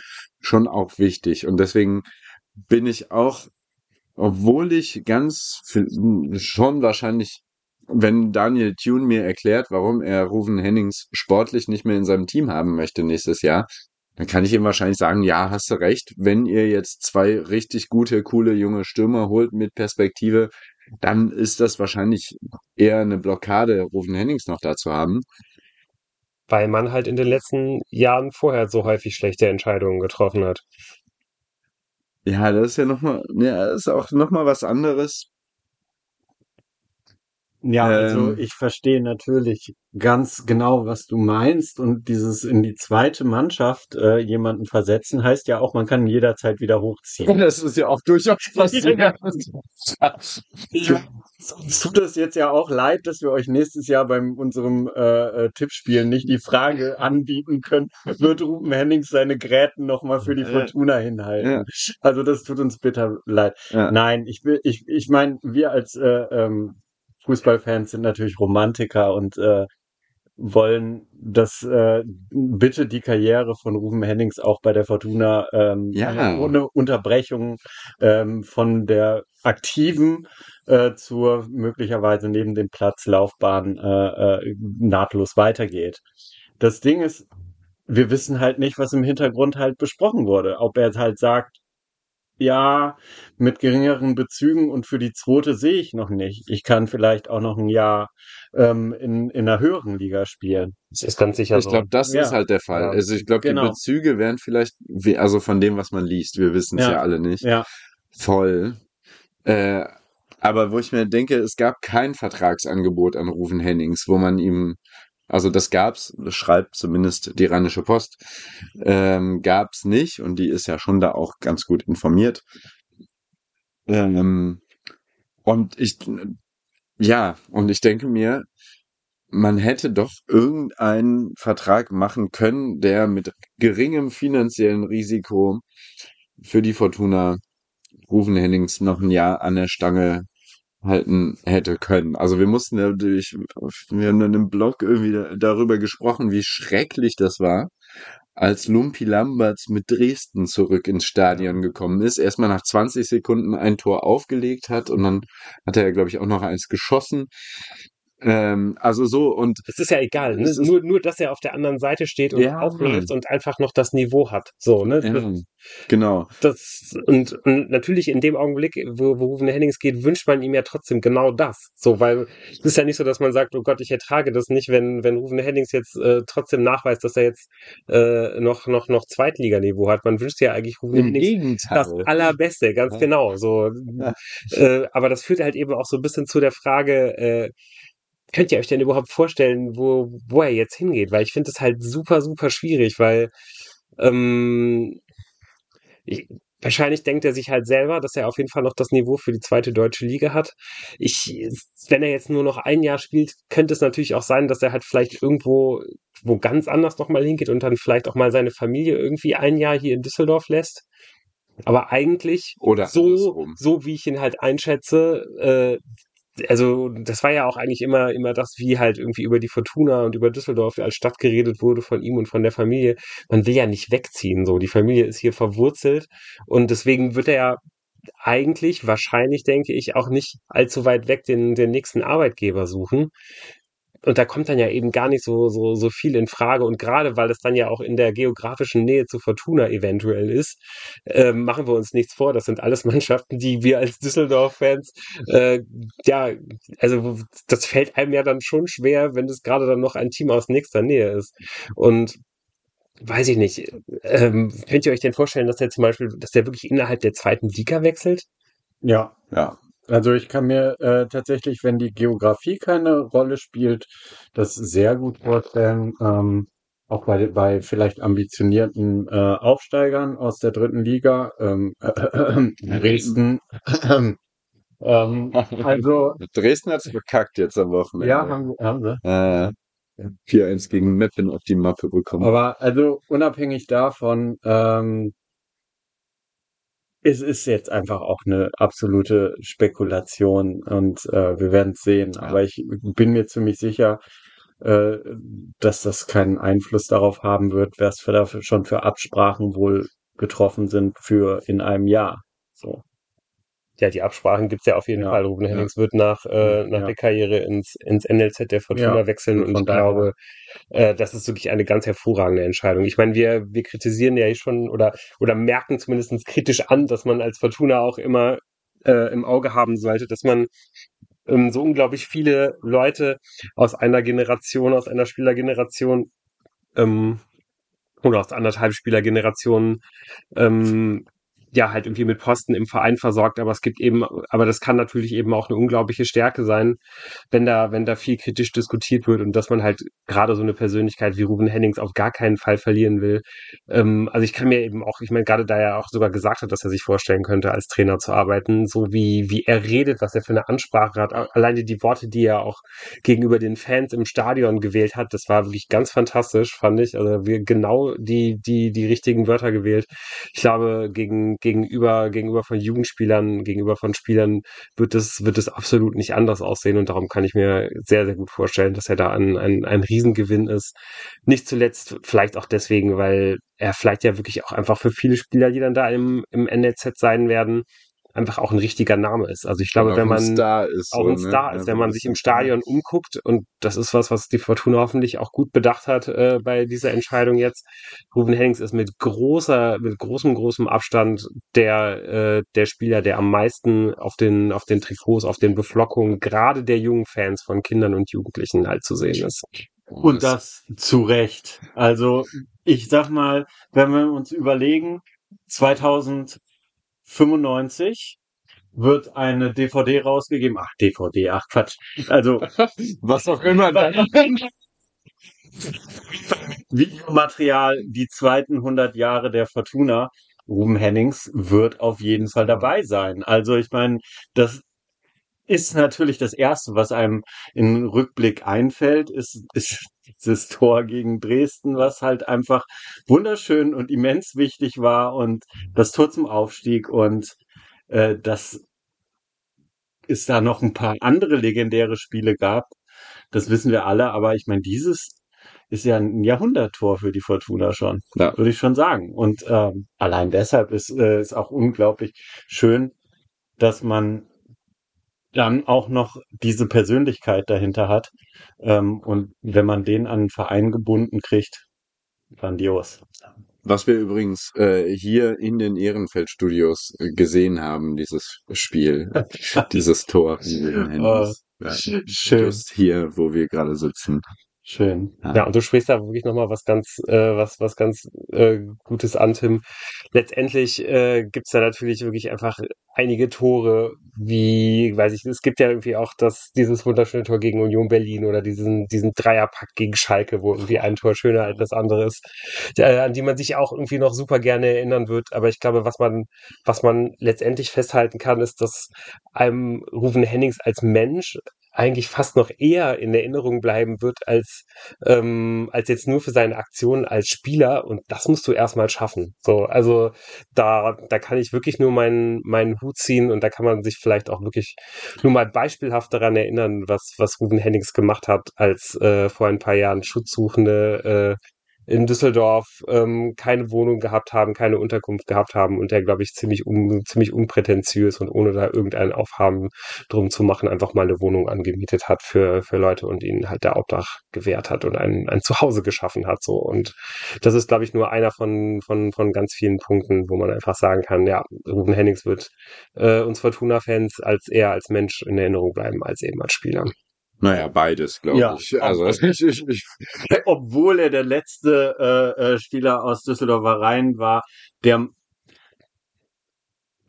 schon auch wichtig. Und deswegen bin ich auch, obwohl ich ganz schon wahrscheinlich, wenn Daniel Thune mir erklärt, warum er Ruven Hennings sportlich nicht mehr in seinem Team haben möchte nächstes Jahr, dann kann ich ihm wahrscheinlich sagen, ja, hast du recht, wenn ihr jetzt zwei richtig gute, coole junge Stürmer holt mit Perspektive, dann ist das wahrscheinlich eher eine Blockade, Rufen Hennings noch da zu haben. Weil man halt in den letzten Jahren vorher so häufig schlechte Entscheidungen getroffen hat. Ja, das ist ja nochmal, ja, das ist auch nochmal was anderes. Ja, also ähm, ich verstehe natürlich ganz genau, was du meinst. Und dieses in die zweite Mannschaft äh, jemanden versetzen, heißt ja auch, man kann jederzeit wieder hochziehen. Das ist ja auch durchaus passiert. ja. Es tut es jetzt ja auch leid, dass wir euch nächstes Jahr beim unserem äh, äh, Tippspiel nicht die Frage anbieten können, wird Ruben Hennings seine Gräten nochmal für die Fortuna hinhalten? Ja. Also das tut uns bitter leid. Ja. Nein, ich will, ich, ich meine, wir als äh, ähm, Fußballfans sind natürlich Romantiker und äh, wollen, dass äh, bitte die Karriere von Ruben Hennings auch bei der Fortuna ähm, ja. ohne Unterbrechung ähm, von der aktiven äh, zur möglicherweise neben dem Platz Laufbahn äh, äh, nahtlos weitergeht. Das Ding ist, wir wissen halt nicht, was im Hintergrund halt besprochen wurde. Ob er halt sagt, ja, mit geringeren Bezügen und für die zweite sehe ich noch nicht. Ich kann vielleicht auch noch ein Jahr ähm, in, in einer höheren Liga spielen. Das ist ganz sicher ich so. Ich glaube, das ja. ist halt der Fall. Ja. Also ich glaube, genau. die Bezüge wären vielleicht, also von dem, was man liest, wir wissen es ja. ja. alle nicht, ja. voll. Äh, aber wo ich mir denke, es gab kein Vertragsangebot an Rufen Hennings, wo man ihm also das gab's, das schreibt zumindest die Rheinische Post, ähm, gab's nicht und die ist ja schon da auch ganz gut informiert. Ähm, und ich, ja, und ich denke mir, man hätte doch irgendeinen Vertrag machen können, der mit geringem finanziellen Risiko für die Fortuna Rufen Hennings noch ein Jahr an der Stange halten hätte können. Also wir mussten natürlich, wir haben dann im Blog irgendwie darüber gesprochen, wie schrecklich das war, als Lumpi Lamberts mit Dresden zurück ins Stadion gekommen ist. Erstmal nach 20 Sekunden ein Tor aufgelegt hat und dann hat er, glaube ich, auch noch eins geschossen. Ähm, also so und Es ist ja egal, ne? Ist- nur, nur, dass er auf der anderen Seite steht und Ja. aufläuft und einfach noch das Niveau hat. So, ne? ja, genau. Das, und, und natürlich in dem Augenblick, wo, wo Ruven Hennings geht, wünscht man ihm ja trotzdem genau das. So, weil es ist ja nicht so, dass man sagt, oh Gott, ich ertrage das nicht, wenn, wenn Ruven Hennings jetzt äh, trotzdem nachweist, dass er jetzt äh, noch, noch, noch Zweitliganiveau hat. Man wünscht ja eigentlich Ruven Im Hennings Gegenteil. das Allerbeste, ganz Ja. genau. So, äh, aber das führt halt eben auch so ein bisschen zu der Frage, äh, könnt ihr euch denn überhaupt vorstellen, wo, wo er jetzt hingeht? Weil ich finde es halt super, super schwierig, weil ähm, ich, wahrscheinlich denkt er sich halt selber, dass er auf jeden Fall noch das Niveau für die zweite deutsche Liga hat. Ich, wenn er jetzt nur noch ein Jahr spielt, könnte es natürlich auch sein, dass er halt vielleicht irgendwo wo ganz anders nochmal hingeht und dann vielleicht auch mal seine Familie irgendwie ein Jahr hier in Düsseldorf lässt. Aber eigentlich Oder so, andersrum. so wie ich ihn halt einschätze, äh, also das war ja auch eigentlich immer, immer das, wie halt irgendwie über die Fortuna und über Düsseldorf als Stadt geredet wurde von ihm und von der Familie. Man will ja nicht wegziehen, so. Die Familie ist hier verwurzelt und deswegen wird er ja eigentlich, wahrscheinlich denke ich, auch nicht allzu weit weg den, den nächsten Arbeitgeber suchen. Und da kommt dann ja eben gar nicht so, so, so viel in Frage. Und gerade weil es dann ja auch in der geografischen Nähe zu Fortuna eventuell ist, äh, machen wir uns nichts vor. Das sind alles Mannschaften, die wir als Düsseldorf-Fans, äh, ja, also das fällt einem ja dann schon schwer, wenn es gerade dann noch ein Team aus nächster Nähe ist. Und weiß ich nicht, ähm, könnt ihr euch denn vorstellen, dass der zum Beispiel, dass der wirklich innerhalb der zweiten Liga wechselt? Ja, Ja. Also ich kann mir äh, tatsächlich, wenn die Geografie keine Rolle spielt, das sehr gut vorstellen. Ähm, auch bei, bei vielleicht ambitionierten äh, Aufsteigern aus der dritten Liga, ähm, Dresden. ähm, also, Dresden hat's verkackt jetzt am Wochenende. ja, haben, haben sie. Äh, 4-1 gegen Meppen auf die Mappe bekommen. Aber also unabhängig davon, ähm, es ist jetzt einfach auch eine absolute Spekulation und äh, wir werden es sehen. Ja. Aber ich bin mir ziemlich sicher, äh, dass das keinen Einfluss darauf haben wird, was für dafür schon für Absprachen wohl getroffen sind für in einem Jahr. So. Ja, die Absprachen gibt's ja auf jeden Ja, Fall. Ruben ja. Hennings wird nach, äh, nach Ja. der Karriere ins, ins NLZ der Fortuna wechseln und ich glaube, äh, das ist wirklich eine ganz hervorragende Entscheidung. Ich meine, wir, wir kritisieren ja schon oder, oder merken zumindest kritisch an, dass man als Fortuna auch immer äh, im Auge haben sollte, dass man ähm, so unglaublich viele Leute aus einer Generation, aus einer Spielergeneration ähm, oder aus anderthalb Spielergenerationen ähm, ja halt irgendwie mit Posten im Verein versorgt, aber es gibt eben, aber das kann natürlich eben auch eine unglaubliche Stärke sein, wenn da, wenn da viel kritisch diskutiert wird und dass man halt gerade so eine Persönlichkeit wie Ruben Hennings auf gar keinen Fall verlieren will. Ähm, also ich kann mir eben auch, ich meine, gerade da er auch sogar gesagt hat, dass er sich vorstellen könnte, als Trainer zu arbeiten, so wie, wie er redet, was er für eine Ansprache hat, alleine die Worte, die er auch gegenüber den Fans im Stadion gewählt hat, das war wirklich ganz fantastisch, fand ich. Also wir genau die, die, die richtigen Wörter gewählt. Ich glaube, gegen, gegenüber, gegenüber von Jugendspielern, gegenüber von Spielern wird es, wird es absolut nicht anders aussehen und darum kann ich mir sehr, sehr gut vorstellen, dass er da ein, ein, ein Riesengewinn ist. Nicht zuletzt vielleicht auch deswegen, weil er vielleicht ja wirklich auch einfach für viele Spieler, die dann da im, im NLZ sein werden, einfach auch ein richtiger Name ist. Also ich glaube, auch wenn man ist. auch so, ein ne? Star ist, Also wenn man sich im ist- Stadion umguckt und das ist was, was die Fortuna hoffentlich auch gut bedacht hat äh, bei dieser Entscheidung jetzt. Ruben Hennings ist mit großer, mit großem, großem Abstand der äh, der Spieler, der am meisten auf den auf den Trikots, auf den Beflockungen gerade der jungen Fans von Kindern und Jugendlichen halt zu sehen ist. Und das zu Recht. Also ich sag mal, wenn wir uns überlegen, 2095 wird eine DVD rausgegeben. Ach, DVD, ach Quatsch. Also Was auch immer. Videomaterial, die zweiten 100 Jahre der Fortuna. Ruben Hennings wird auf jeden Fall dabei sein. Also ich meine, das ist natürlich das Erste, was einem in Rückblick einfällt, ist, ist dieses Tor gegen Dresden, was halt einfach wunderschön und immens wichtig war und das Tor zum Aufstieg und äh, dass es da noch ein paar andere legendäre Spiele gab, das wissen wir alle, aber ich meine, dieses ist ja ein Jahrhunderttor für die Fortuna schon, Ja. würde ich schon sagen. Und ähm, allein deshalb ist äh, ist auch unglaublich schön, dass man dann auch noch diese Persönlichkeit dahinter hat. Ähm, und wenn man den an einen Verein gebunden kriegt, grandios. Was wir übrigens äh, hier in den Ehrenfeld-Studios gesehen haben, dieses Spiel, dieses Tor. Oh, Ja, schön. just hier, wo wir gerade sitzen. Schön. Ja, und du sprichst da wirklich nochmal was ganz, äh, was, was ganz äh, Gutes an, Tim. Letztendlich äh, gibt's da natürlich wirklich einfach einige Tore, wie, weiß ich, es gibt ja irgendwie auch das, dieses wunderschöne Tor gegen Union Berlin oder diesen, diesen Dreierpack gegen Schalke, wo irgendwie ein Tor schöner als das andere ist, äh, an die man sich auch irgendwie noch super gerne erinnern wird. Aber ich glaube, was man, was man letztendlich festhalten kann, ist, dass einem Ruven Hennings als Mensch eigentlich fast noch eher in Erinnerung bleiben wird als ähm, als jetzt nur für seine Aktionen als Spieler und das musst du erstmal schaffen. So, also da da kann ich wirklich nur meinen meinen Hut ziehen und da kann man sich vielleicht auch wirklich nur mal beispielhaft daran erinnern, was was Ruben Hennings gemacht hat, als äh, vor ein paar Jahren Schutzsuchende äh, in Düsseldorf ähm, keine Wohnung gehabt haben, keine Unterkunft gehabt haben und der, glaube ich, ziemlich, un, ziemlich unprätentiös und ohne da irgendeinen Aufhaben drum zu machen, einfach mal eine Wohnung angemietet hat für, für Leute und ihnen halt der Obdach gewährt hat und ein, ein Zuhause geschaffen hat. So. Und das ist, glaube ich, nur einer von, von, von ganz vielen Punkten, wo man einfach sagen kann, ja, Ruben Hennings wird äh, uns Fortuna-Fans als eher als Mensch in Erinnerung bleiben, als eben als Spieler. Naja, beides, glaube Ja. ich. Also ich, ich, ich, Obwohl er der letzte äh, äh, Spieler aus Düsseldorfer Rhein war, der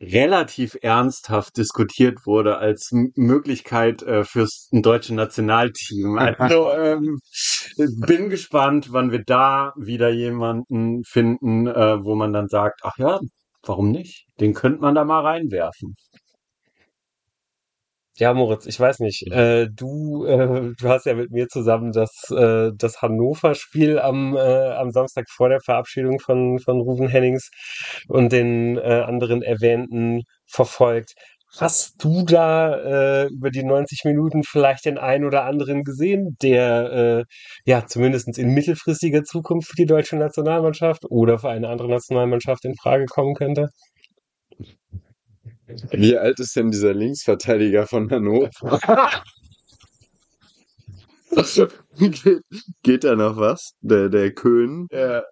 relativ ernsthaft diskutiert wurde als M Möglichkeit äh, fürs deutsche Nationalteam. Also ähm, bin gespannt, wann wir da wieder jemanden finden, äh, wo man dann sagt, ach ja, warum nicht? Den könnte man da mal reinwerfen. Ja, Moritz, ich weiß nicht. Äh, du, äh, du hast ja mit mir zusammen das, äh, das Hannover-Spiel am, äh, am Samstag vor der Verabschiedung von, von Ruven Hennings und den äh, anderen Erwähnten verfolgt. Hast du da äh, über die 90 Minuten vielleicht den einen oder anderen gesehen, der ja zumindest in mittelfristiger Zukunft für die deutsche Nationalmannschaft oder für eine andere Nationalmannschaft in Frage kommen könnte? Wie alt ist denn dieser Linksverteidiger von Hannover? geht, geht da noch was? Der, der Köhn? Äh,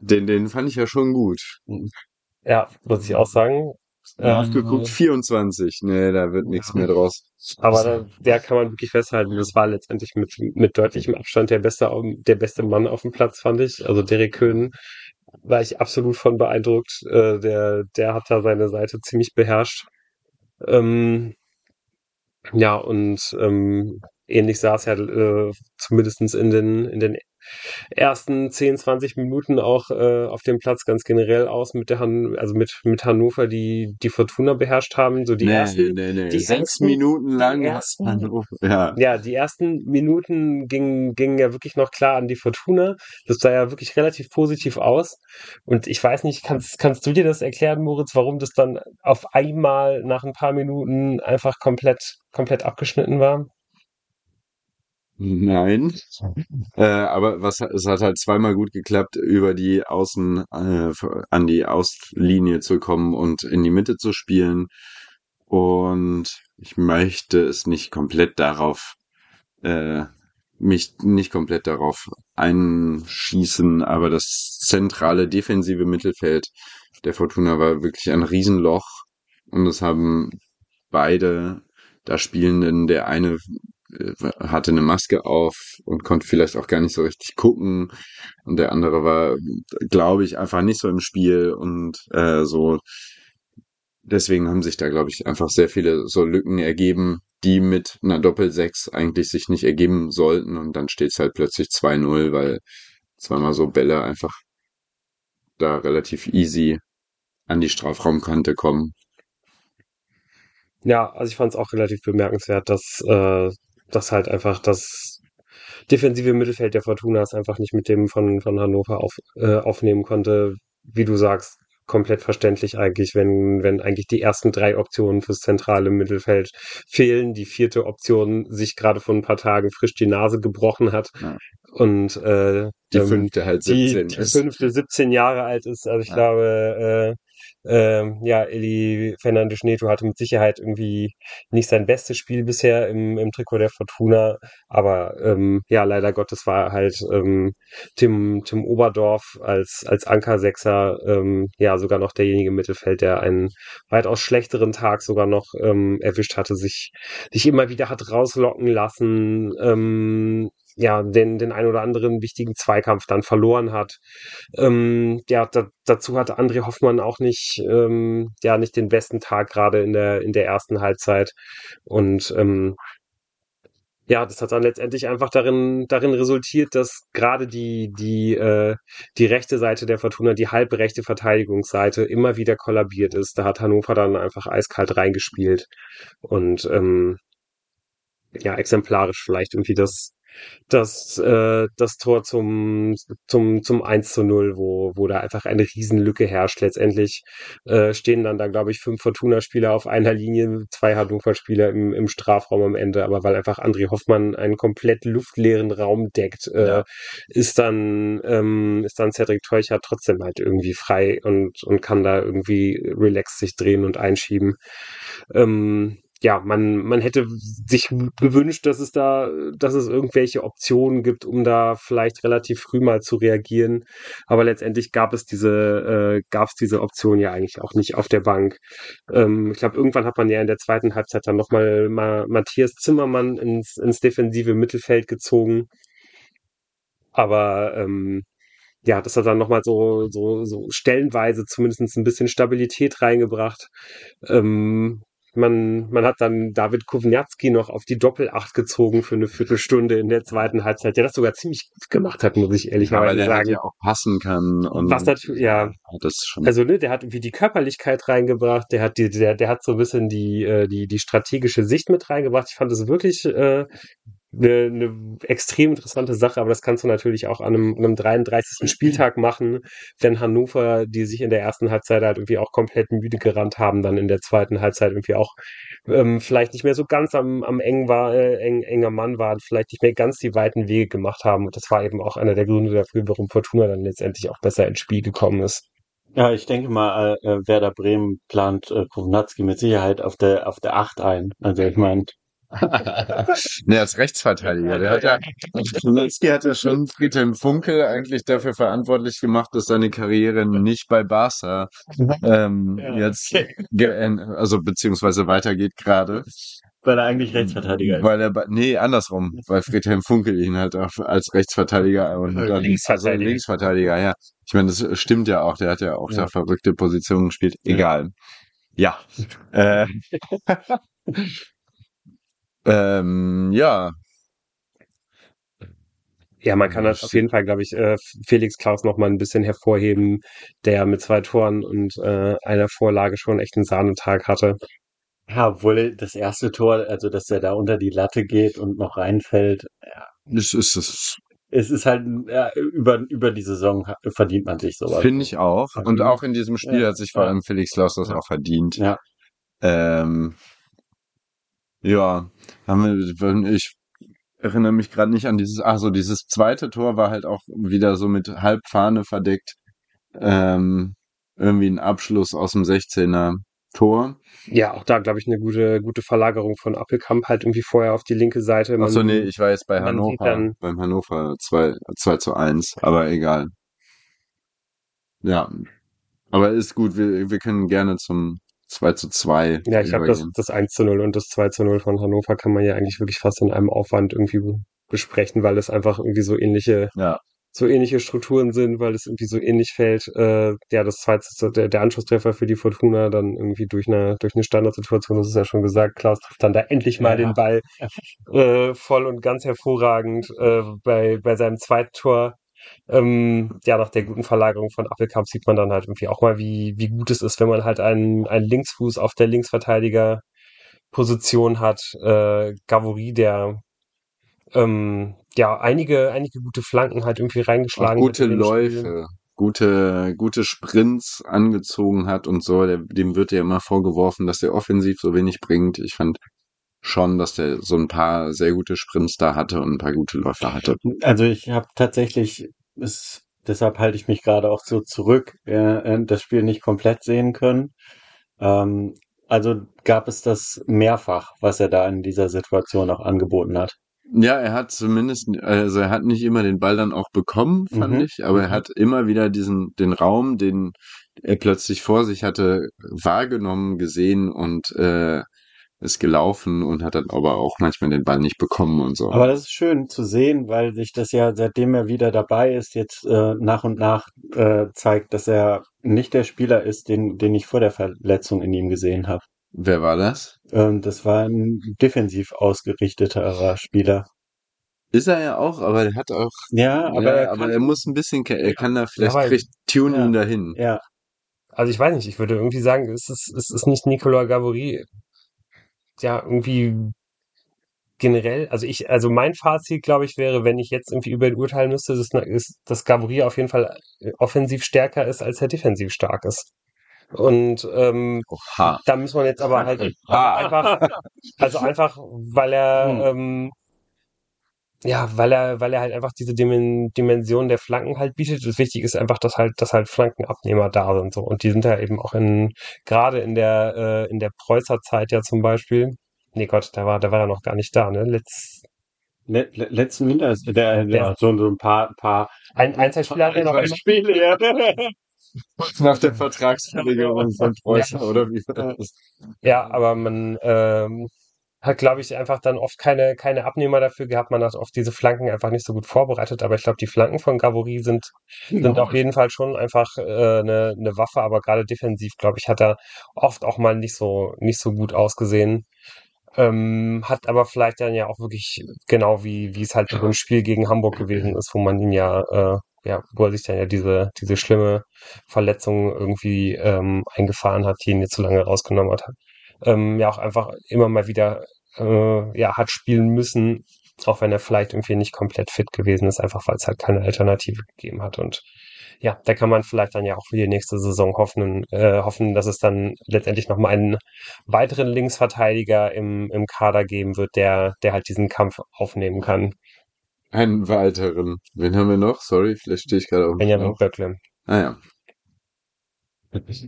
Den, den fand ich ja schon gut. Ja, muss ich auch sagen. Nachgeguckt, Ähm, 24. Nee, da wird nichts mehr draus. Aber da, der kann man wirklich festhalten. Das war letztendlich mit, mit deutlichem Abstand der beste, der beste Mann auf dem Platz, fand ich. Also Derek Köhn war ich absolut von beeindruckt. Äh, der, der hat da seine Seite ziemlich beherrscht. Ähm, ja, und ähm, ähnlich sah es ja äh, zumindestens in den, in den ersten 10, 20 Minuten auch äh, auf dem Platz ganz generell aus mit der Han also mit, mit Hannover, die die Fortuna beherrscht haben. So die nee, ersten, nee, nee. die Sechs ersten- Minuten lang. ersten- Hannover- Ja. ja, die ersten Minuten gingen, gingen ja wirklich noch klar an die Fortuna. Das sah ja wirklich relativ positiv aus. Und ich weiß nicht, kannst, kannst du dir das erklären, Moritz, warum das dann auf einmal nach ein paar Minuten einfach komplett, komplett abgeschnitten war? Nein. Äh, aber was es hat halt zweimal gut geklappt, über die Außen äh, an die Auslinie zu kommen und in die Mitte zu spielen. Und ich möchte es nicht komplett darauf, äh, mich nicht komplett darauf einschießen, aber das zentrale defensive Mittelfeld der Fortuna war wirklich ein Riesenloch und es haben beide da Spielenden, der eine hatte eine Maske auf und konnte vielleicht auch gar nicht so richtig gucken. Und der andere war, glaube ich, einfach nicht so im Spiel und äh, so. Deswegen haben sich da, glaube ich, einfach sehr viele so Lücken ergeben, die mit einer Doppel-6 eigentlich sich nicht ergeben sollten. Und dann steht es halt plötzlich 2-0, weil zweimal so Bälle einfach da relativ easy an die Strafraumkante kommen. Ja, also ich fand es auch relativ bemerkenswert, dass, äh, dass halt einfach das defensive Mittelfeld der Fortuna es einfach nicht mit dem von, von Hannover auf, äh, aufnehmen konnte. Wie du sagst, komplett verständlich eigentlich, wenn, wenn eigentlich die ersten drei Optionen fürs zentrale Mittelfeld fehlen, die vierte Option sich gerade vor ein paar Tagen frisch die Nase gebrochen hat Ja. und äh, Die ähm, fünfte halt die, 17 die ist. fünfte 17 Jahre alt ist. Also ich Ja. glaube, äh, Ähm, ja, Eli Fernandes Neto hatte mit Sicherheit irgendwie nicht sein bestes Spiel bisher im, im Trikot der Fortuna, aber ähm, ja, leider Gottes war halt ähm, Tim, Tim Oberdorf als, als Ankersechser ähm, ja sogar noch derjenige im Mittelfeld, der einen weitaus schlechteren Tag sogar noch ähm, erwischt hatte, sich, sich immer wieder hat rauslocken lassen, ähm, ja, den, den ein oder anderen wichtigen Zweikampf dann verloren hat. Ähm, ja, da, dazu hatte André Hoffmann auch nicht, ähm, ja, nicht den besten Tag gerade in der, in der ersten Halbzeit. Und ähm, ja, das hat dann letztendlich einfach darin, darin resultiert, dass gerade die, die, äh, die rechte Seite der Fortuna, die halbrechte Verteidigungsseite, immer wieder kollabiert ist. Da hat Hannover dann einfach eiskalt reingespielt. Und ähm, ja, exemplarisch vielleicht irgendwie das, das, äh, das Tor zum, zum, zum 1 zu 0, wo, wo da einfach eine Riesenlücke herrscht. Letztendlich äh, stehen dann da, glaube ich, fünf Fortuna-Spieler auf einer Linie, zwei Hannover-Spieler im, im Strafraum am Ende, aber weil einfach André Hoffmann einen komplett luftleeren Raum deckt, äh, ist dann, ähm, ist dann Cedric Teucher trotzdem halt irgendwie frei und, und kann da irgendwie relaxed sich drehen und einschieben. Ähm, ja, man, man hätte sich gewünscht, dass es da, dass es irgendwelche Optionen gibt, um da vielleicht relativ früh mal zu reagieren. Aber letztendlich gab es diese, äh, gab es diese Option ja eigentlich auch nicht auf der Bank. Ähm, ich glaube, irgendwann hat man ja in der zweiten Halbzeit dann nochmal mal Matthias Zimmermann ins, ins defensive Mittelfeld gezogen. Aber ähm, ja, das hat dann nochmal so, so, so stellenweise zumindest ein bisschen Stabilität reingebracht. Ähm, man, man hat dann David Kovnatski noch auf die Doppelacht gezogen für eine Viertelstunde in der zweiten Halbzeit, der das sogar ziemlich gut gemacht hat, muss ich ehrlich ja, weil der sagen. Halt ja auch passen kann und was natürlich, ja, das schon. also ne, der hat irgendwie die Körperlichkeit reingebracht, der hat die, der, der hat so ein bisschen die, äh, die, die strategische Sicht mit reingebracht. Ich fand es wirklich äh, eine, eine extrem interessante Sache, aber das kannst du natürlich auch an einem, einem 33. Spieltag machen, wenn Hannover, die sich in der ersten Halbzeit halt irgendwie auch komplett müde gerannt haben, dann in der zweiten Halbzeit irgendwie auch ähm, vielleicht nicht mehr so ganz am, am eng war, äh, eng, enger Mann waren, vielleicht nicht mehr ganz die weiten Wege gemacht haben. Und das war eben auch einer der Gründe dafür, warum Fortuna dann letztendlich auch besser ins Spiel gekommen ist. Ja, ich denke mal, äh, Werder Bremen plant äh, Kovnatski mit Sicherheit auf der auf der Acht ein. Also ich meine, ne, als Rechtsverteidiger. Der hat ja, Schulowski hat ja schon Friedhelm Funkel eigentlich dafür verantwortlich gemacht, dass seine Karriere nicht bei Barca ähm, ja, jetzt, also beziehungsweise weitergeht gerade. Weil er eigentlich Rechtsverteidiger ist. Weil er, nee, andersrum, weil Friedhelm Funkel ihn halt auch als Rechtsverteidiger und dann Linksverteidiger. Also Linksverteidiger, ja. Ich meine, das stimmt ja auch, der hat ja auch ja. da verrückte Positionen gespielt. Egal. Ja. ja. Äh, Ähm, ja. Ja, man kann das auf jeden Fall, glaube ich, äh, Felix Klaus noch mal ein bisschen hervorheben, der mit zwei Toren und äh, einer Vorlage schon echt einen Sahnetag hatte. Ja, obwohl das erste Tor, also dass er da unter die Latte geht und noch reinfällt, ja. Das ist es. Es ist halt ja, über über die Saison verdient man sich sowas. Finde ich auch. Und auch in diesem Spiel ja, hat sich vor allem Felix Klaus das auch verdient. Ja. Ähm, ja, haben wir, ich erinnere mich gerade nicht an dieses, ach so, dieses zweite Tor war halt auch wieder so mit Halbfahne verdeckt. Ähm, irgendwie ein Abschluss aus dem 16er Tor. Ja, auch da, glaube ich, eine gute, gute Verlagerung von Appelkamp halt irgendwie vorher auf die linke Seite. Man, Achso, nee, ich war jetzt bei Hannover, dann, beim Hannover 2, 2 zu 1, aber egal. Ja, aber ist gut, wir, wir können gerne zum 2 zu 2. Ja, ich glaube, das, das 1 zu 0 und das 2 zu 0 von Hannover kann man ja eigentlich wirklich fast in einem Aufwand irgendwie besprechen, weil es einfach irgendwie so ähnliche, ja. so ähnliche Strukturen sind, weil es irgendwie so ähnlich fällt. Äh, ja, das zweite, der, der Anschlusstreffer für die Fortuna dann irgendwie durch eine, durch eine Standardsituation, das ist ja schon gesagt, Klaus trifft dann da endlich mal ja. den Ball äh, voll und ganz hervorragend äh, bei, bei seinem zweiten Tor ähm, ja, nach der guten Verlagerung von Appelkamp sieht man dann halt irgendwie auch mal, wie, wie gut es ist, wenn man halt einen, einen Linksfuß auf der Linksverteidigerposition hat. Äh, Gavory, der ähm, ja einige, einige gute Flanken halt irgendwie reingeschlagen hat. Gute Läufe, gute, gute Sprints angezogen hat und so. Der, dem wird ja immer vorgeworfen, dass der offensiv so wenig bringt. Ich fand schon, dass der so ein paar sehr gute Sprints da hatte und ein paar gute Läufer hatte. Also ich habe tatsächlich es deshalb halte ich mich gerade auch so zurück, äh, das Spiel nicht komplett sehen können. Ähm, also gab es das mehrfach, was er da in dieser Situation auch angeboten hat. Ja, er hat zumindest, also er hat nicht immer den Ball dann auch bekommen, fand mhm. ich, aber er mhm. hat immer wieder diesen, den Raum, den er plötzlich vor sich hatte, wahrgenommen, gesehen und äh, ist gelaufen und hat dann aber auch manchmal den Ball nicht bekommen und so. Aber das ist schön zu sehen, weil sich das ja, seitdem er wieder dabei ist, jetzt äh, nach und nach äh, zeigt, dass er nicht der Spieler ist, den, den ich vor der Verletzung in ihm gesehen habe. Wer war das? Ähm, das war ein defensiv ausgerichteterer Spieler. Ist er ja auch, aber er hat auch. Ja, aber, ja, er, aber er muss ein bisschen, er kann da vielleicht ja, kriegt Tune ja, ihn dahin. Ja. Also ich weiß nicht, ich würde irgendwie sagen, es ist, es ist nicht Nicolas Gavory, ja, irgendwie generell, also ich, also mein Fazit, glaube ich, wäre, wenn ich jetzt irgendwie über ihn urteilen müsste, ist, ist dass Gavory auf jeden Fall offensiv stärker ist, als er defensiv stark ist. Und ähm, Oha. da muss man jetzt aber halt einfach, also einfach, weil er hm. ähm, ja, weil er, weil er halt einfach diese Dimension der Flanken halt bietet. Das Wichtige ist einfach, dass halt, dass halt Flankenabnehmer da sind so. Und die sind ja eben auch in, gerade in der, äh, in der Preußer Zeit ja zum Beispiel. Nee Gott, der war, der war ja noch gar nicht da, ne? Letz, Le letzten Winter ist der, der, der so, so ein paar, paar ein, ein, zwei Spiele hat er noch Spiele, ja. Nach der Vertragsverlängerung von Preußen, ja. oder wie war das? Ja, aber man ähm, hat, glaube ich, einfach dann oft keine, keine Abnehmer dafür gehabt. Man hat oft diese Flanken einfach nicht so gut vorbereitet. Aber ich glaube, die Flanken von Gavory sind, sind ja. auf jeden Fall schon einfach äh, eine, eine Waffe. Aber gerade defensiv, glaube ich, hat er oft auch mal nicht so, nicht so gut ausgesehen. Ähm, hat aber vielleicht dann ja auch wirklich genau wie, wie es halt so ein Spiel gegen Hamburg gewesen ist, wo man ihn ja äh, ja, wo er sich dann ja diese, diese schlimme Verletzung irgendwie ähm, eingefahren hat, die ihn jetzt so lange rausgenommen hat, ähm, ja auch einfach immer mal wieder äh, ja, hat spielen müssen, auch wenn er vielleicht irgendwie nicht komplett fit gewesen ist, einfach weil es halt keine Alternative gegeben hat. Und ja, da kann man vielleicht dann ja auch für die nächste Saison hoffen, äh, hoffen, dass es dann letztendlich nochmal einen weiteren Linksverteidiger im, im Kader geben wird, der, der halt diesen Kampf aufnehmen kann. Einen weiteren. Wen haben wir noch? Sorry, vielleicht stehe ich gerade auf. Benjamin Böckle. Ah ja.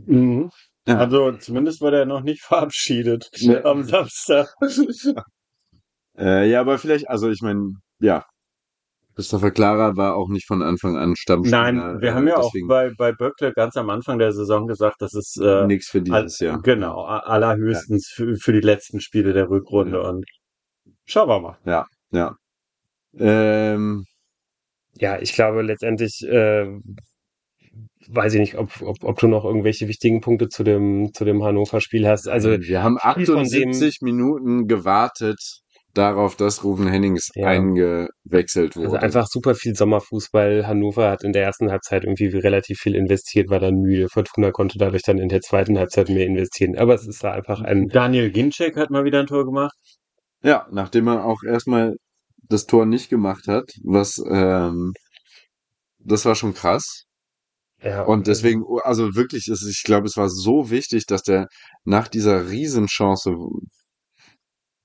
Mhm. Ja. Also zumindest wurde er noch nicht verabschiedet nee. am Samstag. äh, ja, aber vielleicht, also ich meine, ja. Christopher Clara war auch nicht von Anfang an Stammspieler. Nein, wir äh, haben ja auch bei, bei Böckle ganz am Anfang der Saison gesagt, dass es äh, nichts für dieses Jahr. Genau, allerhöchstens ja. für, für die letzten Spiele der Rückrunde ja. und schauen wir mal. Ja, ja. Ähm, ja, ich glaube letztendlich, äh, weiß ich nicht, ob, ob, ob du noch irgendwelche wichtigen Punkte zu dem, zu dem Hannover-Spiel hast. Also wir haben 78 dem, Minuten gewartet darauf, dass Ruben Hennings ja. eingewechselt also wurde. Also einfach super viel Sommerfußball. Hannover hat in der ersten Halbzeit irgendwie relativ viel investiert, war dann müde. Fortuna konnte dadurch dann in der zweiten Halbzeit mehr investieren. Aber es ist da einfach ein. Daniel Ginczek hat mal wieder ein Tor gemacht. Ja, nachdem er auch erstmal das Tor nicht gemacht hat, was ähm, das war schon krass. Ja, und deswegen, also wirklich, ist, ich glaube, es war so wichtig, dass der nach dieser Riesenchance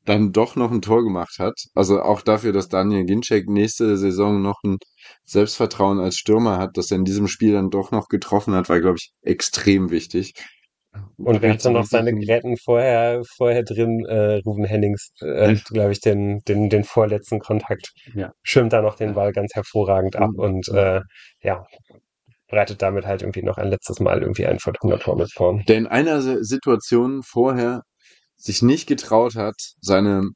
dann doch noch ein Tor gemacht hat. Also auch dafür, dass Daniel Ginczek nächste Saison noch ein Selbstvertrauen als Stürmer hat, dass er in diesem Spiel dann doch noch getroffen hat, war, glaube ich, extrem wichtig. Und wer hatte noch seine Gräten vorher, vorher drin? Äh, Ruben Hennings, äh, glaube ich, den, den, den vorletzten Kontakt. Ja. Schirmt da noch den Ball ganz hervorragend ab mhm. und äh, ja, bereitet damit halt irgendwie noch ein letztes Mal irgendwie ein Fortuna-Tor mit vor. Der in einer Situation vorher sich nicht getraut hat, seine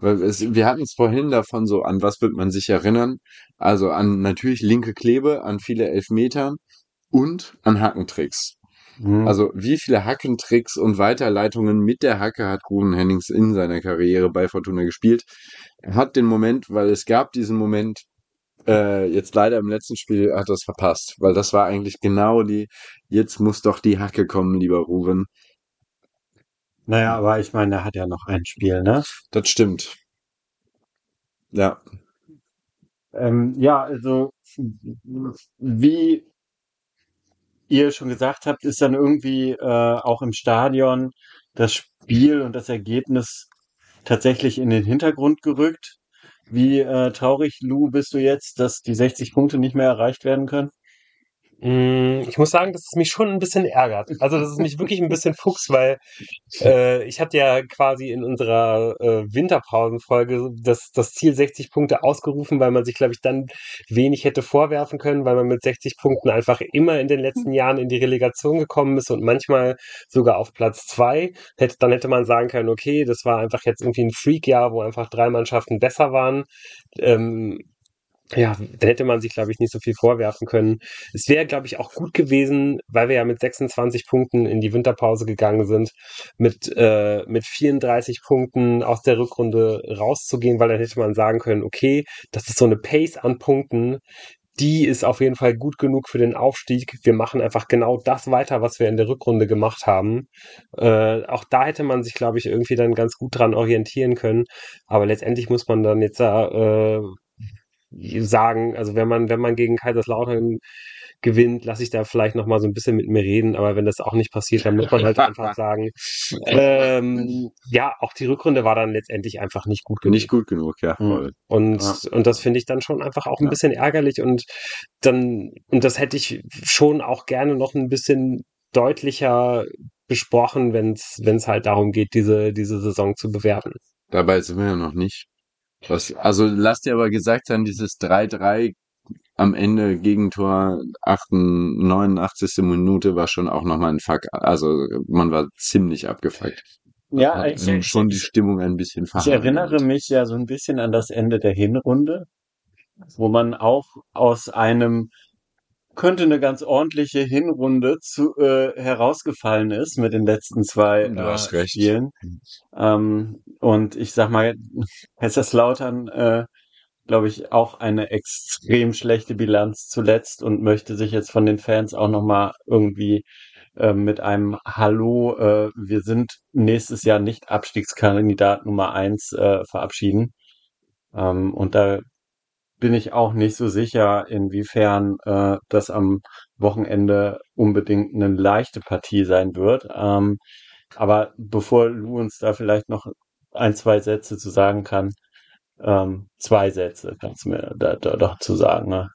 weil es, wir hatten es vorhin davon so, an was wird man sich erinnern? Also an natürlich linke Klebe, an viele Elfmeter und an Hackentricks. Mhm. Also wie viele Hackentricks und Weiterleitungen mit der Hacke hat Ruben Hennings in seiner Karriere bei Fortuna gespielt. Er hat den Moment, weil es gab diesen Moment, äh, jetzt leider im letzten Spiel hat er es verpasst, weil das war eigentlich genau die, jetzt muss doch die Hacke kommen, lieber Ruben. Naja, aber ich meine, er hat ja noch ein Spiel, ne? Das stimmt. Ja. Ähm, ja, also wie ihr schon gesagt habt, ist dann irgendwie äh, auch im Stadion das Spiel und das Ergebnis tatsächlich in den Hintergrund gerückt. Wie äh, traurig, Lou, bist du jetzt, dass die 60 Punkte nicht mehr erreicht werden können? Mm, ich muss sagen, dass es mich schon ein bisschen ärgert. Also, dass es mich wirklich ein bisschen fuchst, weil äh, ich hatte ja quasi in unserer äh, Winterpausenfolge das, das Ziel 60 Punkte ausgerufen, weil man sich, glaube ich, dann wenig hätte vorwerfen können, weil man mit 60 Punkten einfach immer in den letzten Jahren in die Relegation gekommen ist und manchmal sogar auf Platz zwei. Hätte, dann hätte man sagen können, okay, das war einfach jetzt irgendwie ein Freak-Jahr, wo einfach drei Mannschaften besser waren. Ähm, ja, dann hätte man sich, glaube ich, nicht so viel vorwerfen können. Es wäre, glaube ich, auch gut gewesen, weil wir ja mit 26 Punkten in die Winterpause gegangen sind, mit, äh, mit 34 Punkten aus der Rückrunde rauszugehen, weil dann hätte man sagen können, okay, das ist so eine Pace an Punkten, die ist auf jeden Fall gut genug für den Aufstieg. Wir machen einfach genau das weiter, was wir in der Rückrunde gemacht haben. Äh, auch da hätte man sich, glaube ich, irgendwie dann ganz gut dran orientieren können. Aber letztendlich muss man dann jetzt äh, sagen, also wenn man, wenn man gegen Kaiserslautern gewinnt, lasse ich da vielleicht noch mal so ein bisschen mit mir reden, aber wenn das auch nicht passiert, dann muss man halt einfach sagen, ähm, ja, auch die Rückrunde war dann letztendlich einfach nicht gut genug. Nicht gut genug, ja. Hm. Voll. Und, ja. und das finde ich dann schon einfach auch ein ja. bisschen ärgerlich und dann, und das hätte ich schon auch gerne noch ein bisschen deutlicher besprochen, wenn es halt darum geht, diese, diese Saison zu bewerten. Dabei sind wir ja noch nicht. Was, also lass dir aber gesagt sein, dieses 3-3 am Ende Gegentor 89. Minute war schon auch nochmal ein Fuck. Also man war ziemlich abgefuckt. Ja, ich, schon die Stimmung ein bisschen verhandelt. Ich erinnere mich ja so ein bisschen an das Ende der Hinrunde, wo man auch aus einem könnte eine ganz ordentliche Hinrunde zu, äh, herausgefallen ist mit den letzten zwei äh, Spielen. Ähm, und ich sag mal, Kaiserslautern, äh, glaube ich, auch eine extrem schlechte Bilanz zuletzt und möchte sich jetzt von den Fans auch nochmal irgendwie äh, mit einem Hallo, äh, wir sind nächstes Jahr nicht Abstiegskandidat Nummer eins äh, verabschieden. Ähm, und da bin ich auch nicht so sicher, inwiefern äh, das am Wochenende unbedingt eine leichte Partie sein wird. Ähm, aber bevor Lou uns da vielleicht noch ein, zwei Sätze zu sagen kann, ähm, zwei Sätze kannst du mir da, da doch zu sagen. Ne?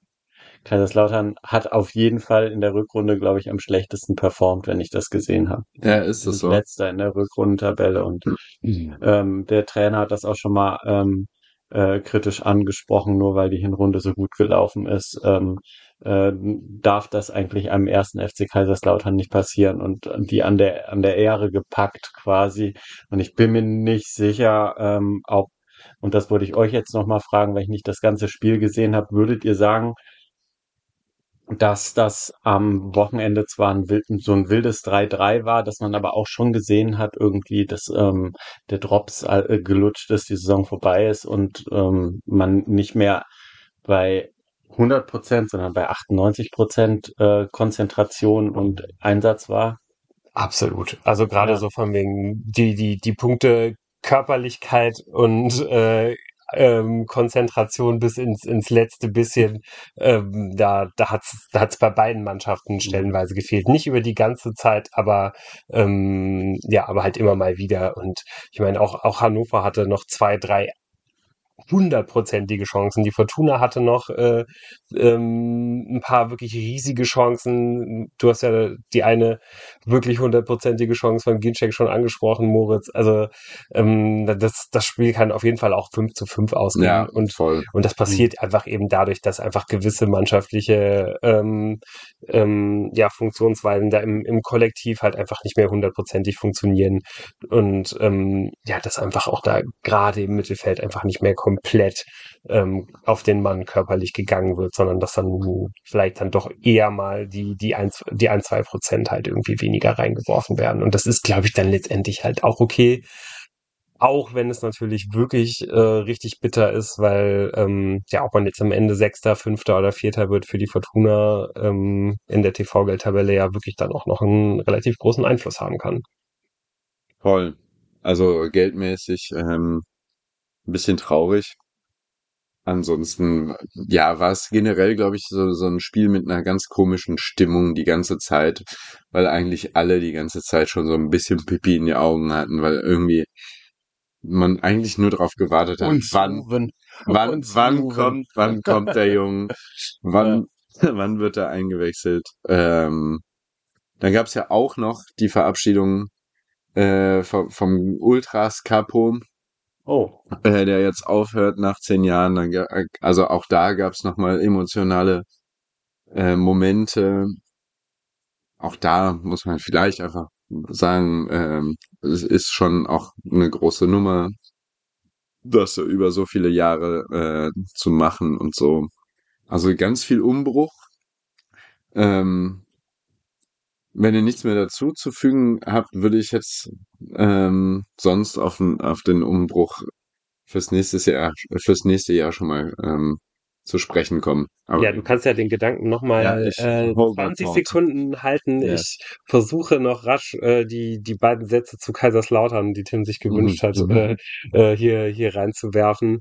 Kaiserslautern hat auf jeden Fall in der Rückrunde, glaube ich, am schlechtesten performt, wenn ich das gesehen habe. Ja, ist es so. Letzter in der Rückrundentabelle und mhm. ähm, der Trainer hat das auch schon mal ähm, äh, kritisch angesprochen, nur weil die Hinrunde so gut gelaufen ist, ähm, äh, darf das eigentlich einem ersten FC Kaiserslautern nicht passieren und die an der an der Ehre gepackt quasi. Und ich bin mir nicht sicher, ähm, ob und das wollte ich euch jetzt nochmal fragen, weil ich nicht das ganze Spiel gesehen habe, würdet ihr sagen, dass das am Wochenende zwar ein wild, so ein wildes 3-3 war, dass man aber auch schon gesehen hat, irgendwie, dass ähm, der Drops äh, gelutscht ist, die Saison vorbei ist und ähm, man nicht mehr bei 100 Prozent, sondern bei 98 Prozent äh, Konzentration und Einsatz war. Absolut. Also gerade ja. so von wegen die die die Punkte Körperlichkeit und äh, ähm, Konzentration bis ins, ins letzte bisschen. Ähm, da da hat es da hat's bei beiden Mannschaften mhm. stellenweise gefehlt. Nicht über die ganze Zeit, aber ähm, ja, aber halt immer mal wieder. Und ich meine, auch, auch Hannover hatte noch zwei, drei hundertprozentige Chancen. Die Fortuna hatte noch äh, ähm, ein paar wirklich riesige Chancen. Du hast ja die eine wirklich hundertprozentige Chance von Ginczek schon angesprochen, Moritz. Also ähm, das, das Spiel kann auf jeden Fall auch 5 zu 5 ausgehen. Ja, und, voll. und das passiert mhm. einfach eben dadurch, dass einfach gewisse mannschaftliche ähm, ähm, ja, Funktionsweisen da im, im Kollektiv halt einfach nicht mehr hundertprozentig funktionieren. Und ähm, ja, das einfach auch da gerade im Mittelfeld einfach nicht mehr komplett ähm, auf den Mann körperlich gegangen wird, sondern dass dann vielleicht dann doch eher mal die, die ein, die ein, zwei Prozent halt irgendwie weniger reingeworfen werden. Und das ist, glaube ich, dann letztendlich halt auch okay. Auch wenn es natürlich wirklich äh, richtig bitter ist, weil ähm, ja, ob man jetzt am Ende Sechster, Fünfter oder Vierter wird für die Fortuna ähm, in der TV-Geldtabelle ja wirklich dann auch noch einen relativ großen Einfluss haben kann. Voll. Also geldmäßig ähm, ein bisschen traurig. Ansonsten, ja, war es generell, glaube ich, so, so ein Spiel mit einer ganz komischen Stimmung die ganze Zeit, weil eigentlich alle die ganze Zeit schon so ein bisschen Pipi in die Augen hatten, weil irgendwie man eigentlich nur darauf gewartet hat, und wann, wann, wann, wann kommt, wann kommt der Junge, wann, Wann wird er eingewechselt? Ähm, dann gab es ja auch noch die Verabschiedung äh, vom, vom Ultras Capo, Oh, äh, der jetzt aufhört nach zehn Jahren. Dann, also auch da gab es nochmal emotionale äh, Momente. Auch da muss man vielleicht einfach sagen, ähm, es ist schon auch eine große Nummer, das über so viele Jahre äh, zu machen und so. Also ganz viel Umbruch. Ähm, wenn ihr nichts mehr dazu zu fügen habt, würde ich jetzt ähm, sonst auf den, auf den Umbruch fürs nächste Jahr, fürs nächste Jahr schon mal ähm, zu sprechen kommen. Aber Ja, du kannst ja den Gedanken Ja, nochmal ich äh, hold my 20 thought. Sekunden halten. Ja. Ich versuche noch rasch äh, die, die beiden Sätze zu Kaiserslautern, die Tim sich gewünscht Mhm, hat, mhm. äh, äh, hier, hier reinzuwerfen.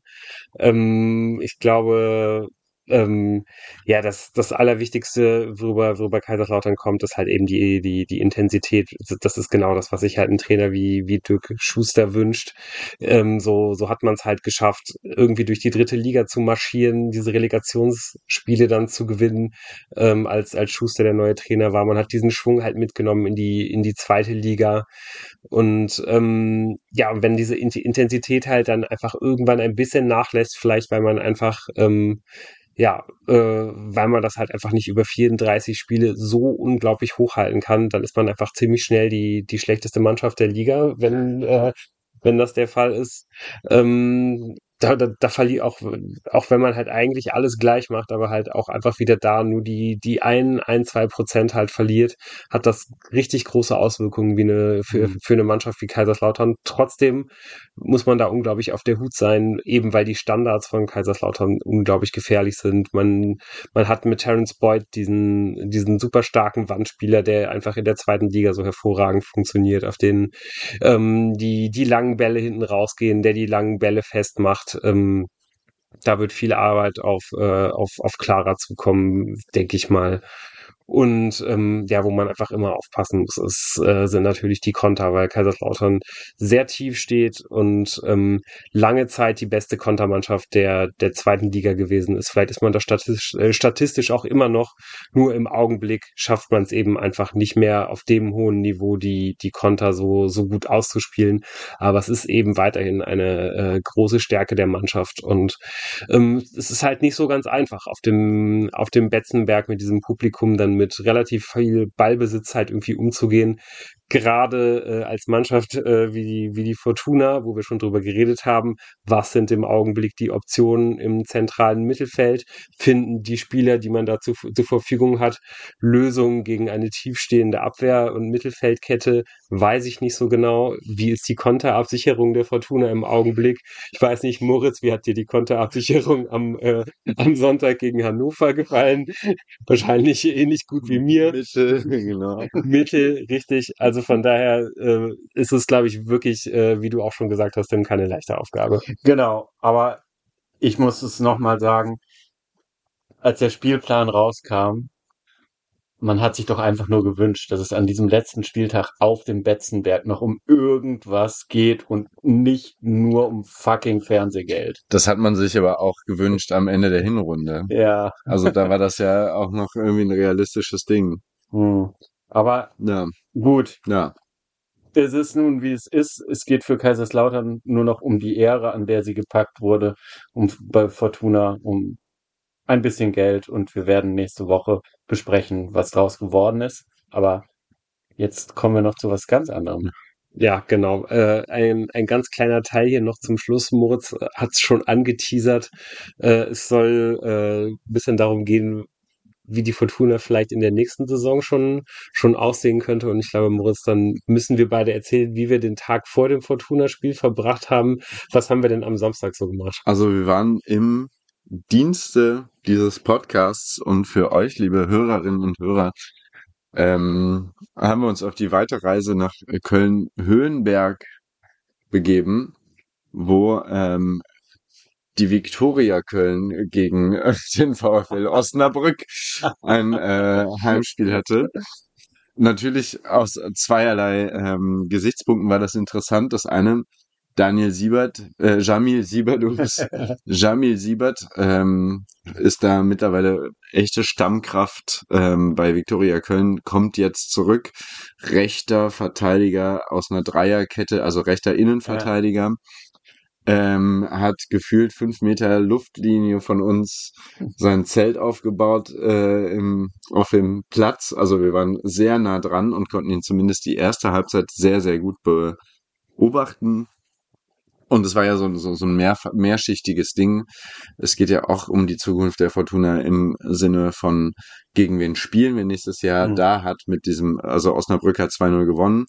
Ähm, ich glaube, ähm, ja, das, das Allerwichtigste, worüber, worüber Kaiserslautern kommt, ist halt eben die, die, die Intensität. Das ist genau das, was sich halt ein Trainer wie, wie Dirk Schuster wünscht. Ähm, so, so hat man es halt geschafft, irgendwie durch die dritte Liga zu marschieren, diese Relegationsspiele dann zu gewinnen, ähm, als, als Schuster der neue Trainer war. Man hat diesen Schwung halt mitgenommen in die, in die zweite Liga. Und ähm, ja, wenn diese Int- Intensität halt dann einfach irgendwann ein bisschen nachlässt, vielleicht weil man einfach ähm, ja, äh, weil man das halt einfach nicht über 34 Spiele so unglaublich hochhalten kann, dann ist man einfach ziemlich schnell die, die schlechteste Mannschaft der Liga, wenn, äh, wenn das der Fall ist. Ähm, da, da, da verliert auch, auch wenn man halt eigentlich alles gleich macht, aber halt auch einfach wieder da nur die, die ein, ein, zwei Prozent halt verliert, hat das richtig große Auswirkungen wie eine, für, Mhm. für eine Mannschaft wie Kaiserslautern. Trotzdem muss man da unglaublich auf der Hut sein, eben weil die Standards von Kaiserslautern unglaublich gefährlich sind. Man, man hat mit Terence Boyd diesen, diesen super starken Wandspieler, der einfach in der zweiten Liga so hervorragend funktioniert, auf den ähm, die, die langen Bälle hinten rausgehen, der die langen Bälle festmacht. Ähm, da wird viel Arbeit auf, äh, auf, auf Clara zukommen, denke ich mal. Und ähm, ja, wo man einfach immer aufpassen muss, ist, äh, sind natürlich die Konter, weil Kaiserslautern sehr tief steht und ähm, lange Zeit die beste Kontermannschaft der, der zweiten Liga gewesen ist. Vielleicht ist man da statistisch, äh, statistisch auch immer noch, nur im Augenblick schafft man es eben einfach nicht mehr auf dem hohen Niveau, die, die Konter so, so gut auszuspielen. Aber es ist eben weiterhin eine äh, große Stärke der Mannschaft und ähm, es ist halt nicht so ganz einfach auf dem, auf dem Betzenberg mit diesem Publikum dann mit relativ viel Ballbesitz halt irgendwie umzugehen. Gerade äh, als Mannschaft äh, wie, die, wie die Fortuna, wo wir schon drüber geredet haben, was sind im Augenblick die Optionen im zentralen Mittelfeld? Finden die Spieler, die man dazu zur Verfügung hat, Lösungen gegen eine tiefstehende Abwehr- und Mittelfeldkette? Weiß ich nicht so genau. Wie ist die Konterabsicherung der Fortuna im Augenblick? Ich weiß nicht, Moritz, wie hat dir die Konterabsicherung am, äh, am Sonntag gegen Hannover gefallen? Wahrscheinlich ähnlich gut wie mir. Mitte, genau. Mittel, richtig. Also von daher äh, ist es, glaube ich, wirklich, äh, wie du auch schon gesagt hast, Tim, keine leichte Aufgabe. genau. Aber ich muss es nochmal sagen, als der Spielplan rauskam, man hat sich doch einfach nur gewünscht, dass es an diesem letzten Spieltag auf dem Betzenberg noch um irgendwas geht und nicht nur um fucking Fernsehgeld. Das hat man sich aber auch gewünscht am Ende der Hinrunde. Ja. Also da war das ja auch noch irgendwie ein realistisches Ding. Hm. Aber Ja, gut, ja. es ist nun, wie es ist. Es geht für Kaiserslautern nur noch um die Ehre, an der sie gepackt wurde, um bei Fortuna um ein bisschen Geld und wir werden nächste Woche besprechen, was draus geworden ist. Aber jetzt kommen wir noch zu was ganz anderem. Ja, genau. Äh, ein, ein ganz kleiner Teil hier noch zum Schluss. Moritz hat es schon angeteasert. Äh, es soll äh, ein bisschen darum gehen, wie die Fortuna vielleicht in der nächsten Saison schon, schon aussehen könnte. Und ich glaube, Moritz, dann müssen wir beide erzählen, wie wir den Tag vor dem Fortuna-Spiel verbracht haben. Was haben wir denn am Samstag so gemacht? Also wir waren im Dienste dieses Podcasts und für euch, liebe Hörerinnen und Hörer, ähm, haben wir uns auf die Weiterreise nach Köln-Höhenberg begeben, wo ähm, die Viktoria Köln gegen äh, den VfL Osnabrück ein äh, Heimspiel hatte. Natürlich aus zweierlei ähm, Gesichtspunkten war das interessant. Das eine Daniel Siebert, äh, Jamil Siebert, Jamil Siebert ähm, ist da mittlerweile echte Stammkraft ähm, bei Viktoria Köln, kommt jetzt zurück, rechter Verteidiger aus einer Dreierkette, also rechter Innenverteidiger. Ja. Ähm, hat gefühlt fünf Meter Luftlinie von uns sein Zelt aufgebaut äh, im, auf dem Platz. Also wir waren sehr nah dran und konnten ihn zumindest die erste Halbzeit sehr, sehr gut beobachten. Und es war ja so, so, so ein mehr, mehrschichtiges Ding. Es geht ja auch um die Zukunft der Fortuna im Sinne von gegen wen spielen wir nächstes Jahr. Mhm. Da hat mit diesem, also Osnabrück hat 2-0 gewonnen.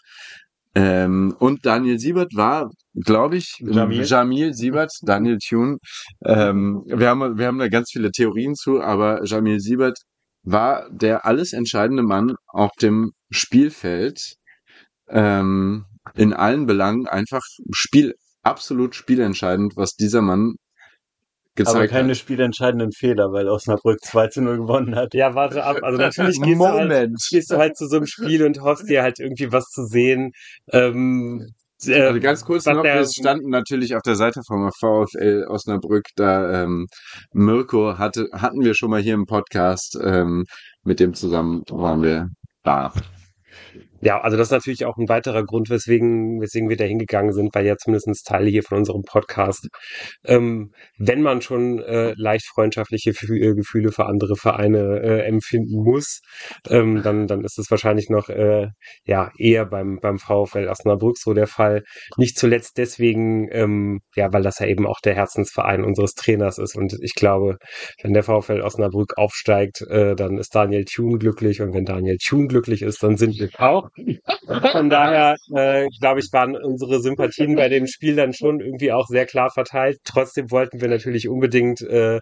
Ähm, und Daniel Siebert war, glaube ich, Jamil. Jamil Siebert, Daniel Thune. Ähm, wir, haben, wir haben da ganz viele Theorien zu, aber Jamil Siebert war der alles entscheidende Mann auf dem Spielfeld. Ähm, in allen Belangen einfach Spiel absolut spielentscheidend, was dieser Mann gezeigt Aber keine hat. spielentscheidenden Fehler, weil Osnabrück 2 zu 0 gewonnen hat. Ja, warte ab. Also natürlich gehst du, halt, gehst du halt zu so einem Spiel und hoffst dir halt irgendwie was zu sehen. Ähm, also ganz kurz noch, wir standen natürlich auf der Seite vom VfL Osnabrück, da ähm, Mirko hatte, hatten wir schon mal hier im Podcast, ähm, mit dem zusammen waren wir da. Ja, also das ist natürlich auch ein weiterer Grund, weswegen, weswegen wir da hingegangen sind, weil ja zumindest Teile hier von unserem Podcast, ähm, wenn man schon äh, leicht freundschaftliche äh, Gefühle für andere Vereine äh, empfinden muss, ähm, dann, dann ist es wahrscheinlich noch äh, ja eher beim, beim VfL Osnabrück so der Fall. Nicht zuletzt deswegen, ähm, ja, weil das ja eben auch der Herzensverein unseres Trainers ist. Und ich glaube, wenn der VfL Osnabrück aufsteigt, äh, dann ist Daniel Thune glücklich. Und wenn Daniel Thune glücklich ist, dann sind wir auch. Von daher, äh, glaube ich, waren unsere Sympathien bei dem Spiel dann schon irgendwie auch sehr klar verteilt. Trotzdem wollten wir natürlich unbedingt äh,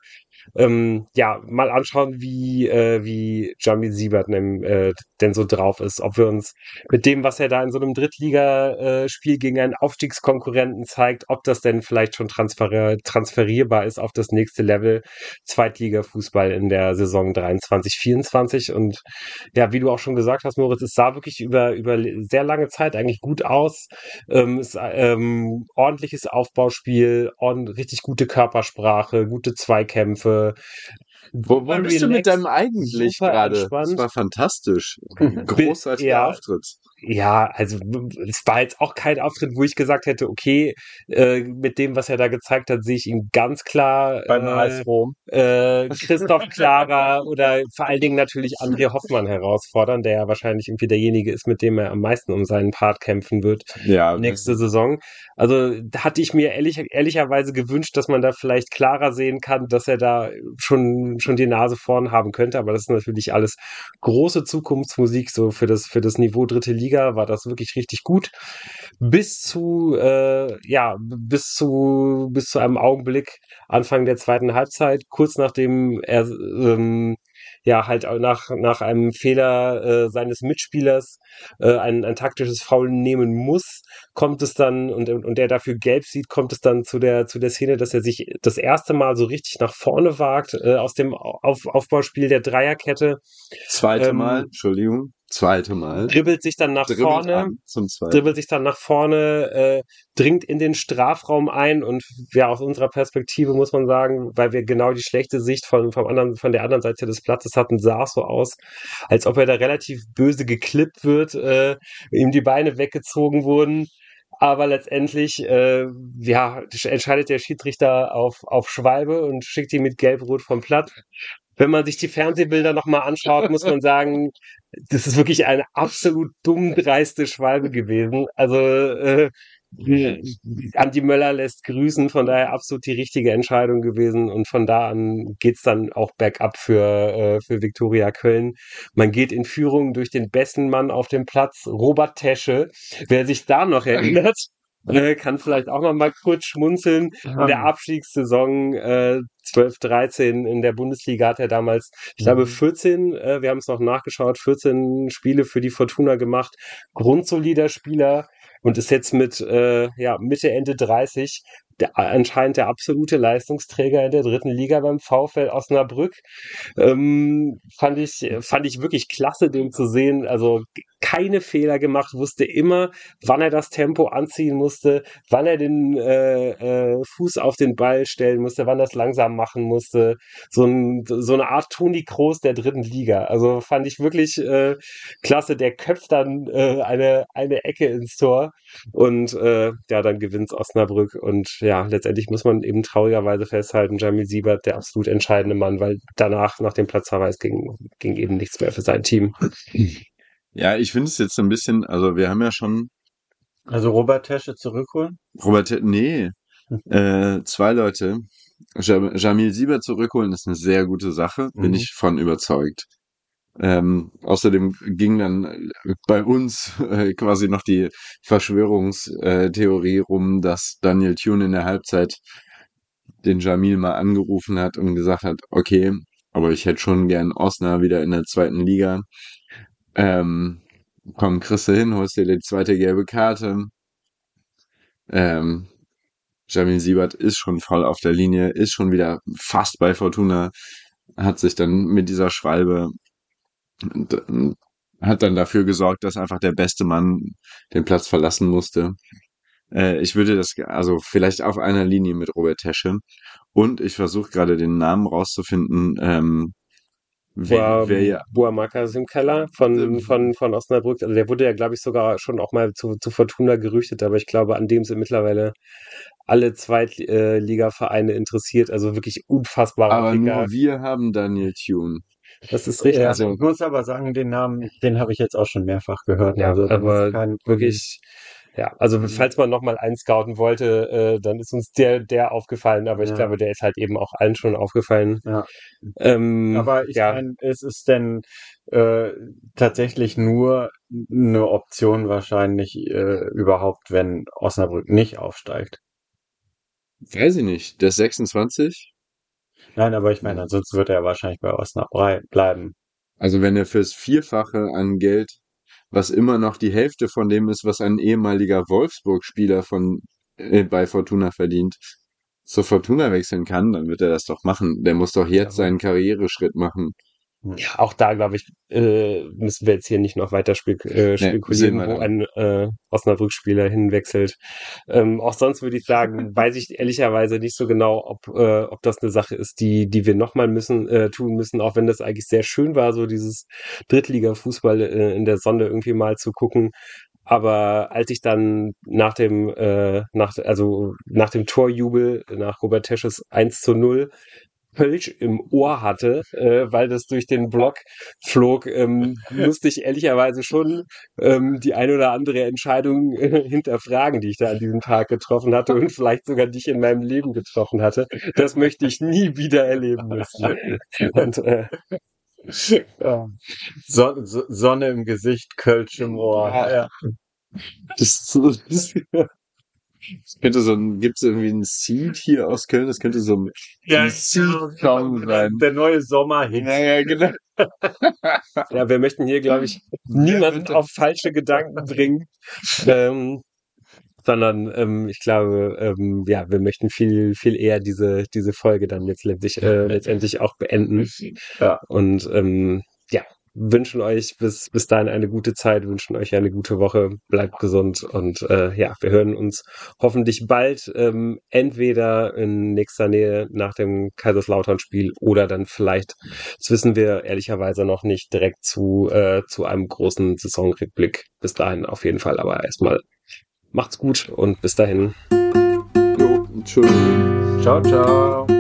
ähm, ja, mal anschauen, wie, äh, wie Jamie Siebert nem, äh, denn so drauf ist. Ob wir uns mit dem, was er da in so einem Drittligaspiel gegen einen Aufstiegskonkurrenten zeigt, ob das denn vielleicht schon transfer transferierbar ist auf das nächste Level Zweitliga-Fußball in der Saison 23, 24. Und ja, wie du auch schon gesagt hast, Moritz, es sah wirklich über, über sehr lange Zeit eigentlich gut aus. Ähm, es, ähm, ordentliches Aufbauspiel, ordentlich, richtig gute Körpersprache, gute Zweikämpfe, Kämpfe. Wo, wo bist du mit deinem eigentlich gerade? Das war fantastisch. Großartiger ja, Auftritt. Ja, also es war jetzt auch kein Auftritt, wo ich gesagt hätte, okay, äh, mit dem, was er da gezeigt hat, sehe ich ihn ganz klar beim äh, Rom. Äh, Christoph Klara oder vor allen Dingen natürlich André Hoffmann herausfordern, der ja wahrscheinlich irgendwie derjenige ist, mit dem er am meisten um seinen Part kämpfen wird ja. nächste Saison. Also hatte ich mir ehrlich, ehrlicherweise gewünscht, dass man da vielleicht klarer sehen kann, dass er da schon, schon die Nase vorn haben könnte. Aber das ist natürlich alles große Zukunftsmusik, so für das, für das Niveau dritte Liga war das wirklich richtig gut. Bis zu, äh, ja, bis zu, bis zu einem Augenblick Anfang der zweiten Halbzeit, kurz nachdem er, ähm, ja halt nach, nach einem Fehler äh, seines Mitspielers äh, ein, ein taktisches Foul nehmen muss, kommt es dann und, und der dafür gelb sieht, kommt es dann zu der, zu der Szene, dass er sich das erste Mal so richtig nach vorne wagt äh, aus dem Auf, Aufbauspiel der Dreierkette. Zweite ähm, Mal, Entschuldigung zweite Mal. Dribbelt sich dann nach dribbelt vorne, zum zweiten. dribbelt sich dann nach vorne, äh, dringt in den Strafraum ein und ja, aus unserer Perspektive muss man sagen, weil wir genau die schlechte Sicht von, vom anderen, von der anderen Seite des Platzes hatten, sah es so aus, als ob er da relativ böse geklippt wird, äh, ihm die Beine weggezogen wurden. Aber letztendlich, äh, ja, entscheidet der Schiedsrichter auf, auf Schwalbe und schickt ihn mit Gelb-Rot vom Platz wenn man sich die Fernsehbilder nochmal anschaut, muss man sagen, das ist wirklich eine absolut dumm dreiste Schwalbe gewesen. Also äh, Andi Möller lässt grüßen, von daher absolut die richtige Entscheidung gewesen und von da an geht's dann auch bergab für, äh, für Viktoria Köln. Man geht in Führung durch den besten Mann auf dem Platz, Robert Tesche. Wer sich da noch erinnert, äh, kann vielleicht auch noch mal kurz schmunzeln. In der Abstiegssaison äh, 12, 13 in der Bundesliga hat er damals, ich glaube 14, mhm. äh, wir haben es noch nachgeschaut, 14 Spiele für die Fortuna gemacht. Grundsolider Spieler und ist jetzt mit äh, ja, Mitte, Ende 30 der, anscheinend der absolute Leistungsträger in der dritten Liga beim VfL Osnabrück. Ähm, fand ich, fand ich wirklich klasse, den zu sehen. Also keine Fehler gemacht, wusste immer, wann er das Tempo anziehen musste, wann er den äh, äh, Fuß auf den Ball stellen musste, wann er es langsam machen musste. So, ein, so eine Art Toni Kroos der dritten Liga. Also fand ich wirklich äh, klasse. Der köpft dann äh, eine, eine Ecke ins Tor und äh, ja, dann gewinnt Osnabrück. Und ja, letztendlich muss man eben traurigerweise festhalten, Jamil Siebert, der absolut entscheidende Mann, weil danach, nach dem Platzverweis, ging, ging eben nichts mehr für sein Team. Ja, ich finde es jetzt ein bisschen, also wir haben ja schon. Also Robert Tesche zurückholen? Robert, nee, äh, zwei Leute. Jamil Sieber zurückholen ist eine sehr gute Sache, bin mhm. ich von überzeugt. Ähm, außerdem ging dann bei uns äh, quasi noch die Verschwörungstheorie rum, dass Daniel Thune in der Halbzeit den Jamil mal angerufen hat und gesagt hat, okay, aber ich hätte schon gern Osnabrück wieder in der zweiten Liga. Ähm, komm, kriegst du hin, holst dir die zweite gelbe Karte. Ähm, Jamil Siebert ist schon voll auf der Linie, ist schon wieder fast bei Fortuna, hat sich dann mit dieser Schwalbe, hat dann dafür gesorgt, dass einfach der beste Mann den Platz verlassen musste. Äh, ich würde das, also vielleicht auf einer Linie mit Robert Tesche. Und ich versuche gerade den Namen rauszufinden, ähm, Wer, wer ja. Boamaka Simkella von, von, von Osnabrück. Also der wurde ja, glaube ich, sogar schon auch mal zu, zu Fortuna gerüchtet, aber ich glaube, an dem sind mittlerweile alle Zweitliga-Vereine interessiert. Also wirklich unfassbar. Aber Liga. nur wir haben Daniel Thune. Das ist richtig. Also, ich muss aber sagen, den Namen, den habe ich jetzt auch schon mehrfach gehört. Ja, also, aber wirklich ja, also mhm. falls man nochmal einscouten wollte, äh, dann ist uns der, der aufgefallen, aber ich ja. glaube, der ist halt eben auch allen schon aufgefallen. Ja. Ähm, aber ich ja. meine, ist es denn äh, tatsächlich nur eine Option wahrscheinlich äh, überhaupt, wenn Osnabrück nicht aufsteigt? Weiß ich nicht. Der ist 26? Nein, aber ich meine, ansonsten wird er wahrscheinlich bei Osnabrück bleiben. Also wenn er fürs Vierfache an Geld was immer noch die Hälfte von dem ist, was ein ehemaliger Wolfsburg-Spieler von äh, bei Fortuna verdient, zur Fortuna wechseln kann, dann wird er das doch machen. Der muss doch jetzt ja. seinen Karriereschritt machen. Ja, auch da, glaube ich, äh, müssen wir jetzt hier nicht noch weiter spek äh, spekulieren, nee, wo ein äh, Osnabrück-Spieler hinwechselt. Ähm, auch sonst würde ich sagen, weiß ich ehrlicherweise nicht so genau, ob, äh, ob das eine Sache ist, die, die wir nochmal müssen, äh, tun müssen, auch wenn das eigentlich sehr schön war, so dieses Drittliga-Fußball äh, in der Sonne irgendwie mal zu gucken. Aber als ich dann nach dem, äh, nach, also nach dem Torjubel, nach Robert Tesches 1 zu 0, Kölsch im Ohr hatte, äh, weil das durch den Block flog, ähm, musste ich ehrlicherweise schon ähm, die ein oder andere Entscheidung äh, hinterfragen, die ich da an diesem Tag getroffen hatte und vielleicht sogar dich in meinem Leben getroffen hatte. Das möchte ich nie wieder erleben müssen. Und, äh, Son Sonne im Gesicht, Kölsch im Ohr. Ja, ja. Das, das, das könnte so ein, gibt's irgendwie ein Seed hier aus Köln? Das könnte so ein, ja, Seed-Song sein. Der neue Sommerhit. Ja, ja, genau. ja, wir möchten hier, glaube ich, niemanden auf falsche Gedanken bringen. Ähm, sondern ähm, ich glaube, ähm, ja, wir möchten viel, viel eher diese, diese Folge dann letztendlich, äh, letztendlich auch beenden. Ja. Und ähm, ja, wünschen euch bis, bis dahin eine gute Zeit, wünschen euch eine gute Woche, bleibt gesund und äh, ja, wir hören uns hoffentlich bald ähm, entweder in nächster Nähe nach dem Kaiserslautern-Spiel oder dann vielleicht, das wissen wir ehrlicherweise noch nicht, direkt zu, äh, zu einem großen Saisonrückblick. Bis dahin auf jeden Fall, aber erstmal macht's gut und bis dahin. Jo, tschüss. Ciao, ciao.